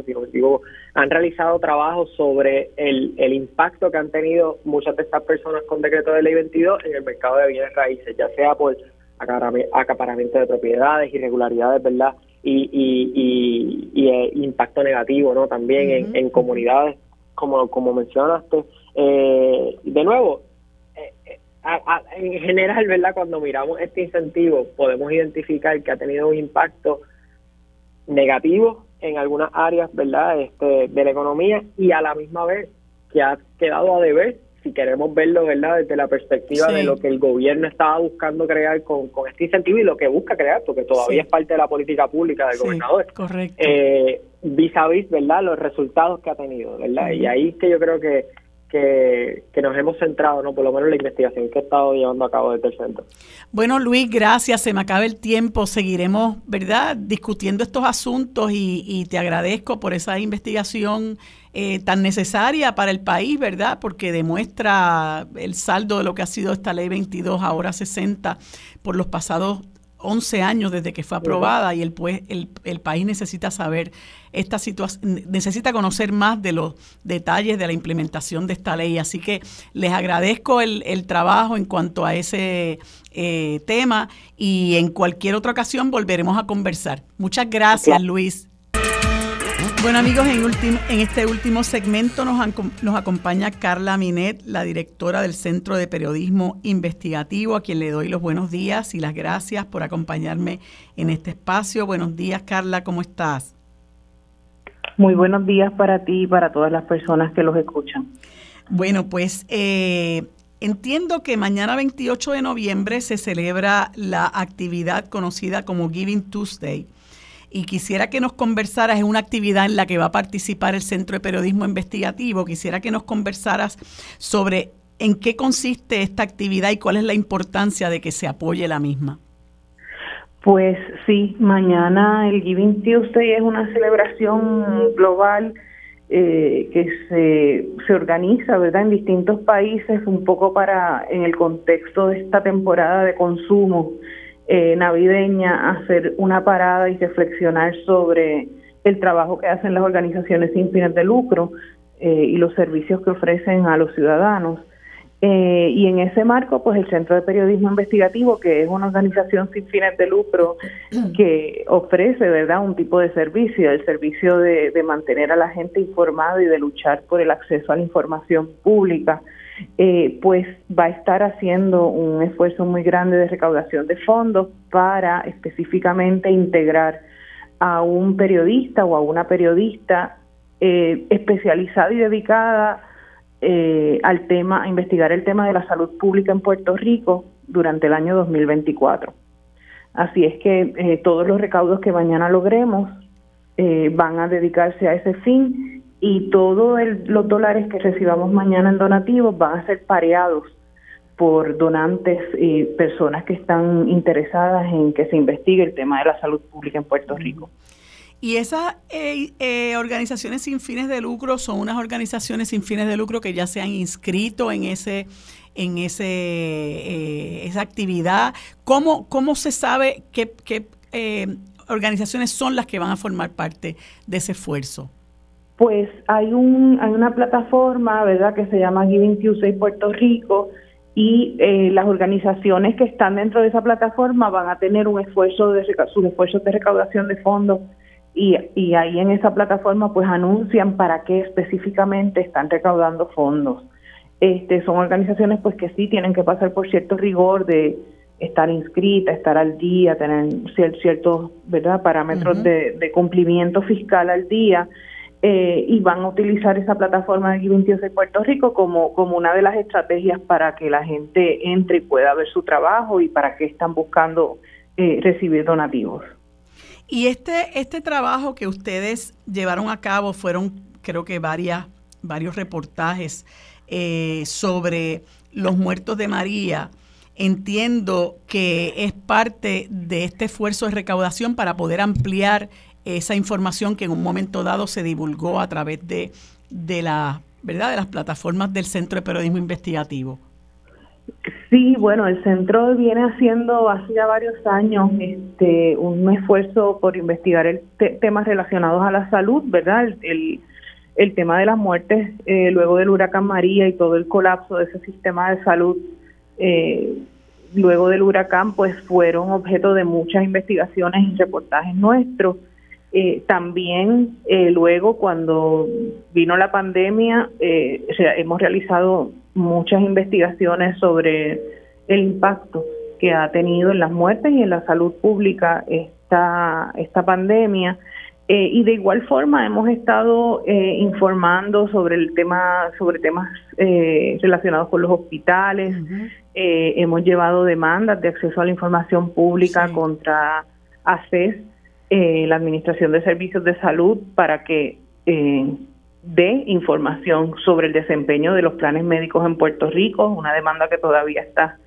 si no me equivoco, han realizado trabajos sobre el, el impacto que han tenido muchas de estas personas con decreto de ley 22 en el mercado de bienes raíces, ya sea por acaparamiento de propiedades, irregularidades, ¿verdad? Y, y, y, eh, impacto negativo, ¿no? También en, en, comunidades, como, como mencionaste. Eh, de nuevo, en general, ¿verdad? Cuando miramos este incentivo, podemos identificar que ha tenido un impacto negativo en algunas áreas, ¿verdad? Este, de la economía y a la misma vez que ha quedado a deber, si queremos verlo, ¿verdad? Desde la perspectiva de lo que el gobierno estaba buscando crear con, con este incentivo y lo que busca crear, porque todavía es parte de la política pública del gobernador. Correcto. Eh, vis a vis, ¿verdad? Los resultados que ha tenido, ¿verdad? Y ahí es que yo creo que que, nos hemos centrado, ¿no? por lo menos en la investigación que he estado llevando a cabo desde el centro. Bueno, Luis, gracias. Se me acaba el tiempo. Seguiremos, ¿verdad?, discutiendo estos asuntos y, te agradezco por esa investigación eh, tan necesaria para el país, ¿verdad?, porque demuestra el saldo de lo que ha sido esta ley 22, ahora 60, por los pasados 11 años desde que fue aprobada y el, pues, el, el país necesita saber esta situación, necesita conocer más de los detalles de la implementación de esta ley. Así que les agradezco el, el trabajo en cuanto a ese eh, tema y en cualquier otra ocasión volveremos a conversar. Muchas gracias, Luis. Bueno amigos, en, en este último segmento nos, nos, acompaña Carla Minet, la directora del Centro de Periodismo Investigativo, a quien le doy los buenos días y las gracias por acompañarme en este espacio. Buenos días Carla, ¿cómo estás? Muy buenos días para ti y para todas las personas que los escuchan. Bueno, pues eh, entiendo que mañana 28 de noviembre se celebra la actividad conocida como Giving Tuesday y quisiera que nos conversaras, es una actividad en la que va a participar el Centro de Periodismo Investigativo, quisiera que nos conversaras sobre en qué consiste esta actividad y cuál es la importancia de que se apoye la misma. Pues sí, mañana el Giving Tuesday es una celebración global eh, que se, se organiza, ¿verdad?, en distintos países, un poco para, en el contexto de esta temporada de consumo eh, navideña hacer una parada y reflexionar sobre el trabajo que hacen las organizaciones sin fines de lucro eh, y los servicios que ofrecen a los ciudadanos. Eh, y en ese marco, pues el Centro de Periodismo Investigativo, que es una organización sin fines de lucro que ofrece, ¿verdad?, un tipo de servicio, el servicio de, de mantener a la gente informada y de luchar por el acceso a la información pública eh, pues va a estar haciendo un esfuerzo muy grande de recaudación de fondos para específicamente integrar a un periodista o a una periodista eh, especializada y dedicada eh, al tema, a investigar el tema de la salud pública en Puerto Rico durante el año 2024. Así es que eh, todos los recaudos que mañana logremos van a dedicarse a ese fin y todos los dólares que recibamos mañana en donativos van a ser pareados por donantes y personas que están interesadas en que se investigue el tema de la salud pública en Puerto Rico. Y esas eh, eh, organizaciones sin fines de lucro son unas organizaciones sin fines de lucro que ya se han inscrito en ese en ese eh, esa actividad. ¿Cómo, ¿Cómo se sabe qué, qué organizaciones son las que van a formar parte de ese esfuerzo? Pues hay un hay una plataforma, ¿verdad?, que se llama Giving Tuesday Puerto Rico y las organizaciones que están dentro de esa plataforma van a tener un esfuerzo de sus esfuerzos de recaudación de fondos y, y ahí en esa plataforma pues anuncian para qué específicamente están recaudando fondos. Este, son organizaciones pues que sí tienen que pasar por cierto rigor de estar inscrita, estar al día, tener ciertos ¿verdad? parámetros de, cumplimiento fiscal al día eh, y van a utilizar esa plataforma de Giving de Puerto Rico como, como una de las estrategias para que la gente entre y pueda ver su trabajo y para que están buscando eh, recibir donativos. Y este, este trabajo que ustedes llevaron a cabo fueron, creo que varias, varios reportajes eh, sobre los muertos de María. Entiendo que es parte de este esfuerzo de recaudación para poder ampliar esa información que en un momento dado se divulgó a través de, de, la, ¿verdad? de las plataformas del Centro de Periodismo Investigativo. Sí, bueno, el centro viene haciendo hace ya varios años este, un esfuerzo por investigar el temas relacionados a la salud, ¿verdad? El, el, tema de las muertes eh, luego del huracán María y todo el colapso de ese sistema de salud eh, luego del huracán, pues fueron objeto de muchas investigaciones y reportajes nuestros. Eh, también luego cuando vino la pandemia, hemos realizado muchas investigaciones sobre el impacto que ha tenido en las muertes y en la salud pública esta, esta pandemia. Eh, y de igual forma hemos estado eh, informando sobre el tema, sobre temas eh, relacionados con los hospitales. hemos llevado demandas de acceso a la información pública contra ACES, la Administración de Servicios de Salud, para que de información sobre el desempeño de los planes médicos en Puerto Rico, una demanda que todavía está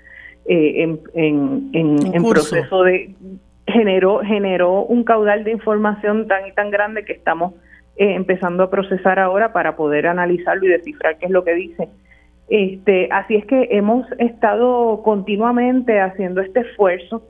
eh, en, en, en, proceso de generó generó un caudal de información tan y tan grande que estamos eh, empezando a procesar ahora para poder analizarlo y descifrar qué es lo que dice. Este, así es que hemos estado continuamente haciendo este esfuerzo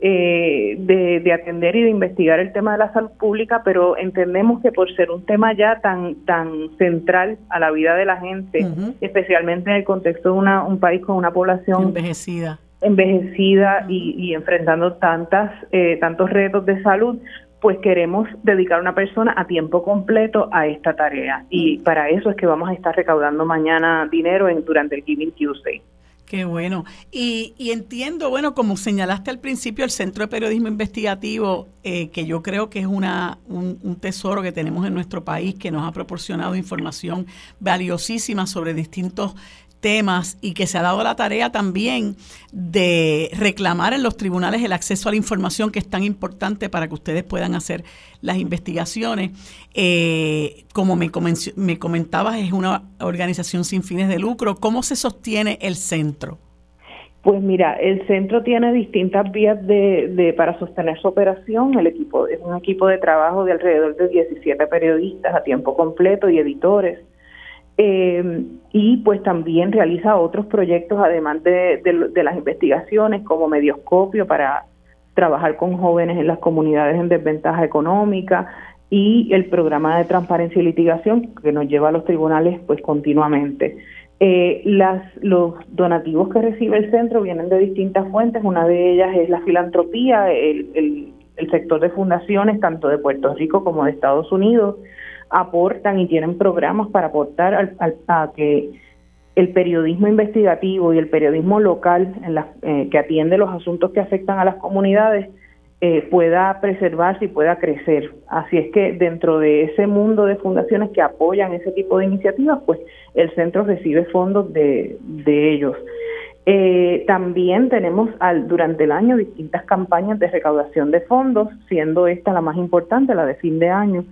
eh, de, atender y de investigar el tema de la salud pública, pero entendemos que por ser un tema ya tan tan central a la vida de la gente, especialmente en el contexto de una, un país con una población envejecida, envejecida y, enfrentando tantas eh, tantos retos de salud, pues queremos dedicar a una persona a tiempo completo a esta tarea. Y para eso es que vamos a estar recaudando mañana dinero en durante el Giving Tuesday. Qué bueno. Y, entiendo, bueno, como señalaste al principio, el Centro de Periodismo Investigativo, eh, que yo creo que es una, un, un, tesoro que tenemos en nuestro país, que nos ha proporcionado información valiosísima sobre distintos temas y que se ha dado la tarea también de reclamar en los tribunales el acceso a la información que es tan importante para que ustedes puedan hacer las investigaciones. Eh, como me, me comentabas, es una organización sin fines de lucro. ¿Cómo se sostiene el centro? Pues mira, el centro tiene distintas vías de, de, para sostener su operación. El equipo es un equipo de trabajo de alrededor de 17 periodistas a tiempo completo y editores eh, y pues también realiza otros proyectos además de, las investigaciones como Medioscopio para trabajar con jóvenes en las comunidades en desventaja económica y el programa de transparencia y litigación que nos lleva a los tribunales pues continuamente. Eh, las, los donativos que recibe el centro vienen de distintas fuentes, una de ellas es la filantropía, el, el, el sector de fundaciones tanto de Puerto Rico como de Estados Unidos, aportan y tienen programas para aportar al, a que el periodismo investigativo y el periodismo local en la, eh, que atiende los asuntos que afectan a las comunidades eh, pueda preservarse y pueda crecer. Así es que dentro de ese mundo de fundaciones que apoyan ese tipo de iniciativas, pues el centro recibe fondos de, de ellos. Eh, también tenemos al, durante el año distintas campañas de recaudación de fondos, siendo esta la más importante, la de fin de año,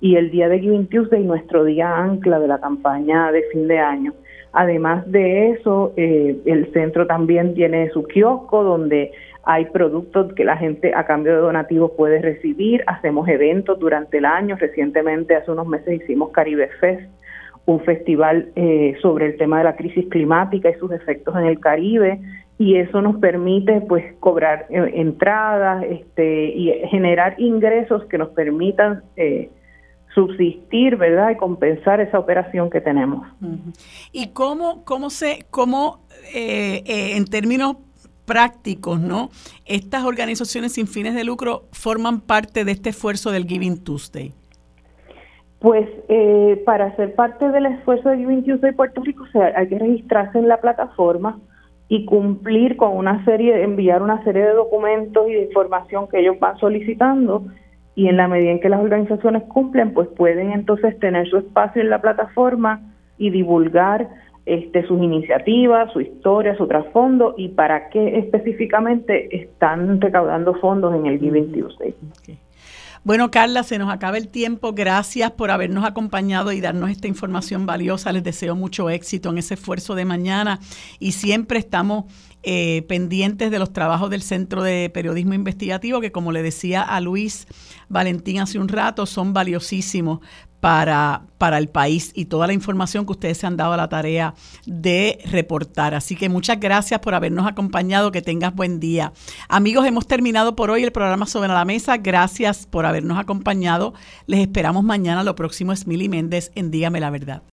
y el día de Giving Tuesday, nuestro día ancla de la campaña de fin de año. Además de eso, eh, el centro también tiene su kiosco donde hay productos que la gente a cambio de donativos puede recibir. Hacemos eventos durante el año. Recientemente, hace unos meses, hicimos Caribe Fest, un festival eh, sobre el tema de la crisis climática y sus efectos en el Caribe. Y eso nos permite pues cobrar eh, entradas este, y generar ingresos que nos permitan eh, subsistir, ¿verdad? Y compensar esa operación que tenemos. ¿Y cómo, cómo se, cómo eh, eh, en términos prácticos, ¿no? Estas organizaciones sin fines de lucro forman parte de este esfuerzo del Giving Tuesday. Pues eh, para ser parte del esfuerzo de Giving Tuesday Puerto Rico o sea, hay que registrarse en la plataforma y cumplir con una serie, enviar una serie de documentos y de información que ellos van solicitando y en la medida en que las organizaciones cumplen, pues pueden entonces tener su espacio en la plataforma y divulgar este, sus iniciativas, su historia, su trasfondo y para qué específicamente están recaudando fondos en el Giving Tuesday. Bueno, Carla, se nos acaba el tiempo. Gracias por habernos acompañado y darnos esta información valiosa. Les deseo mucho éxito en ese esfuerzo de mañana y siempre estamos eh, pendientes de los trabajos del Centro de Periodismo Investigativo, que como le decía a Luis Valentín hace un rato, son valiosísimos para, para el país y toda la información que ustedes se han dado a la tarea de reportar. Así que muchas gracias por habernos acompañado, que tengas buen día. Amigos, hemos terminado por hoy el programa Sobre la Mesa. Gracias por habernos acompañado. Les esperamos mañana. Lo próximo es Mili Méndez en Dígame la Verdad.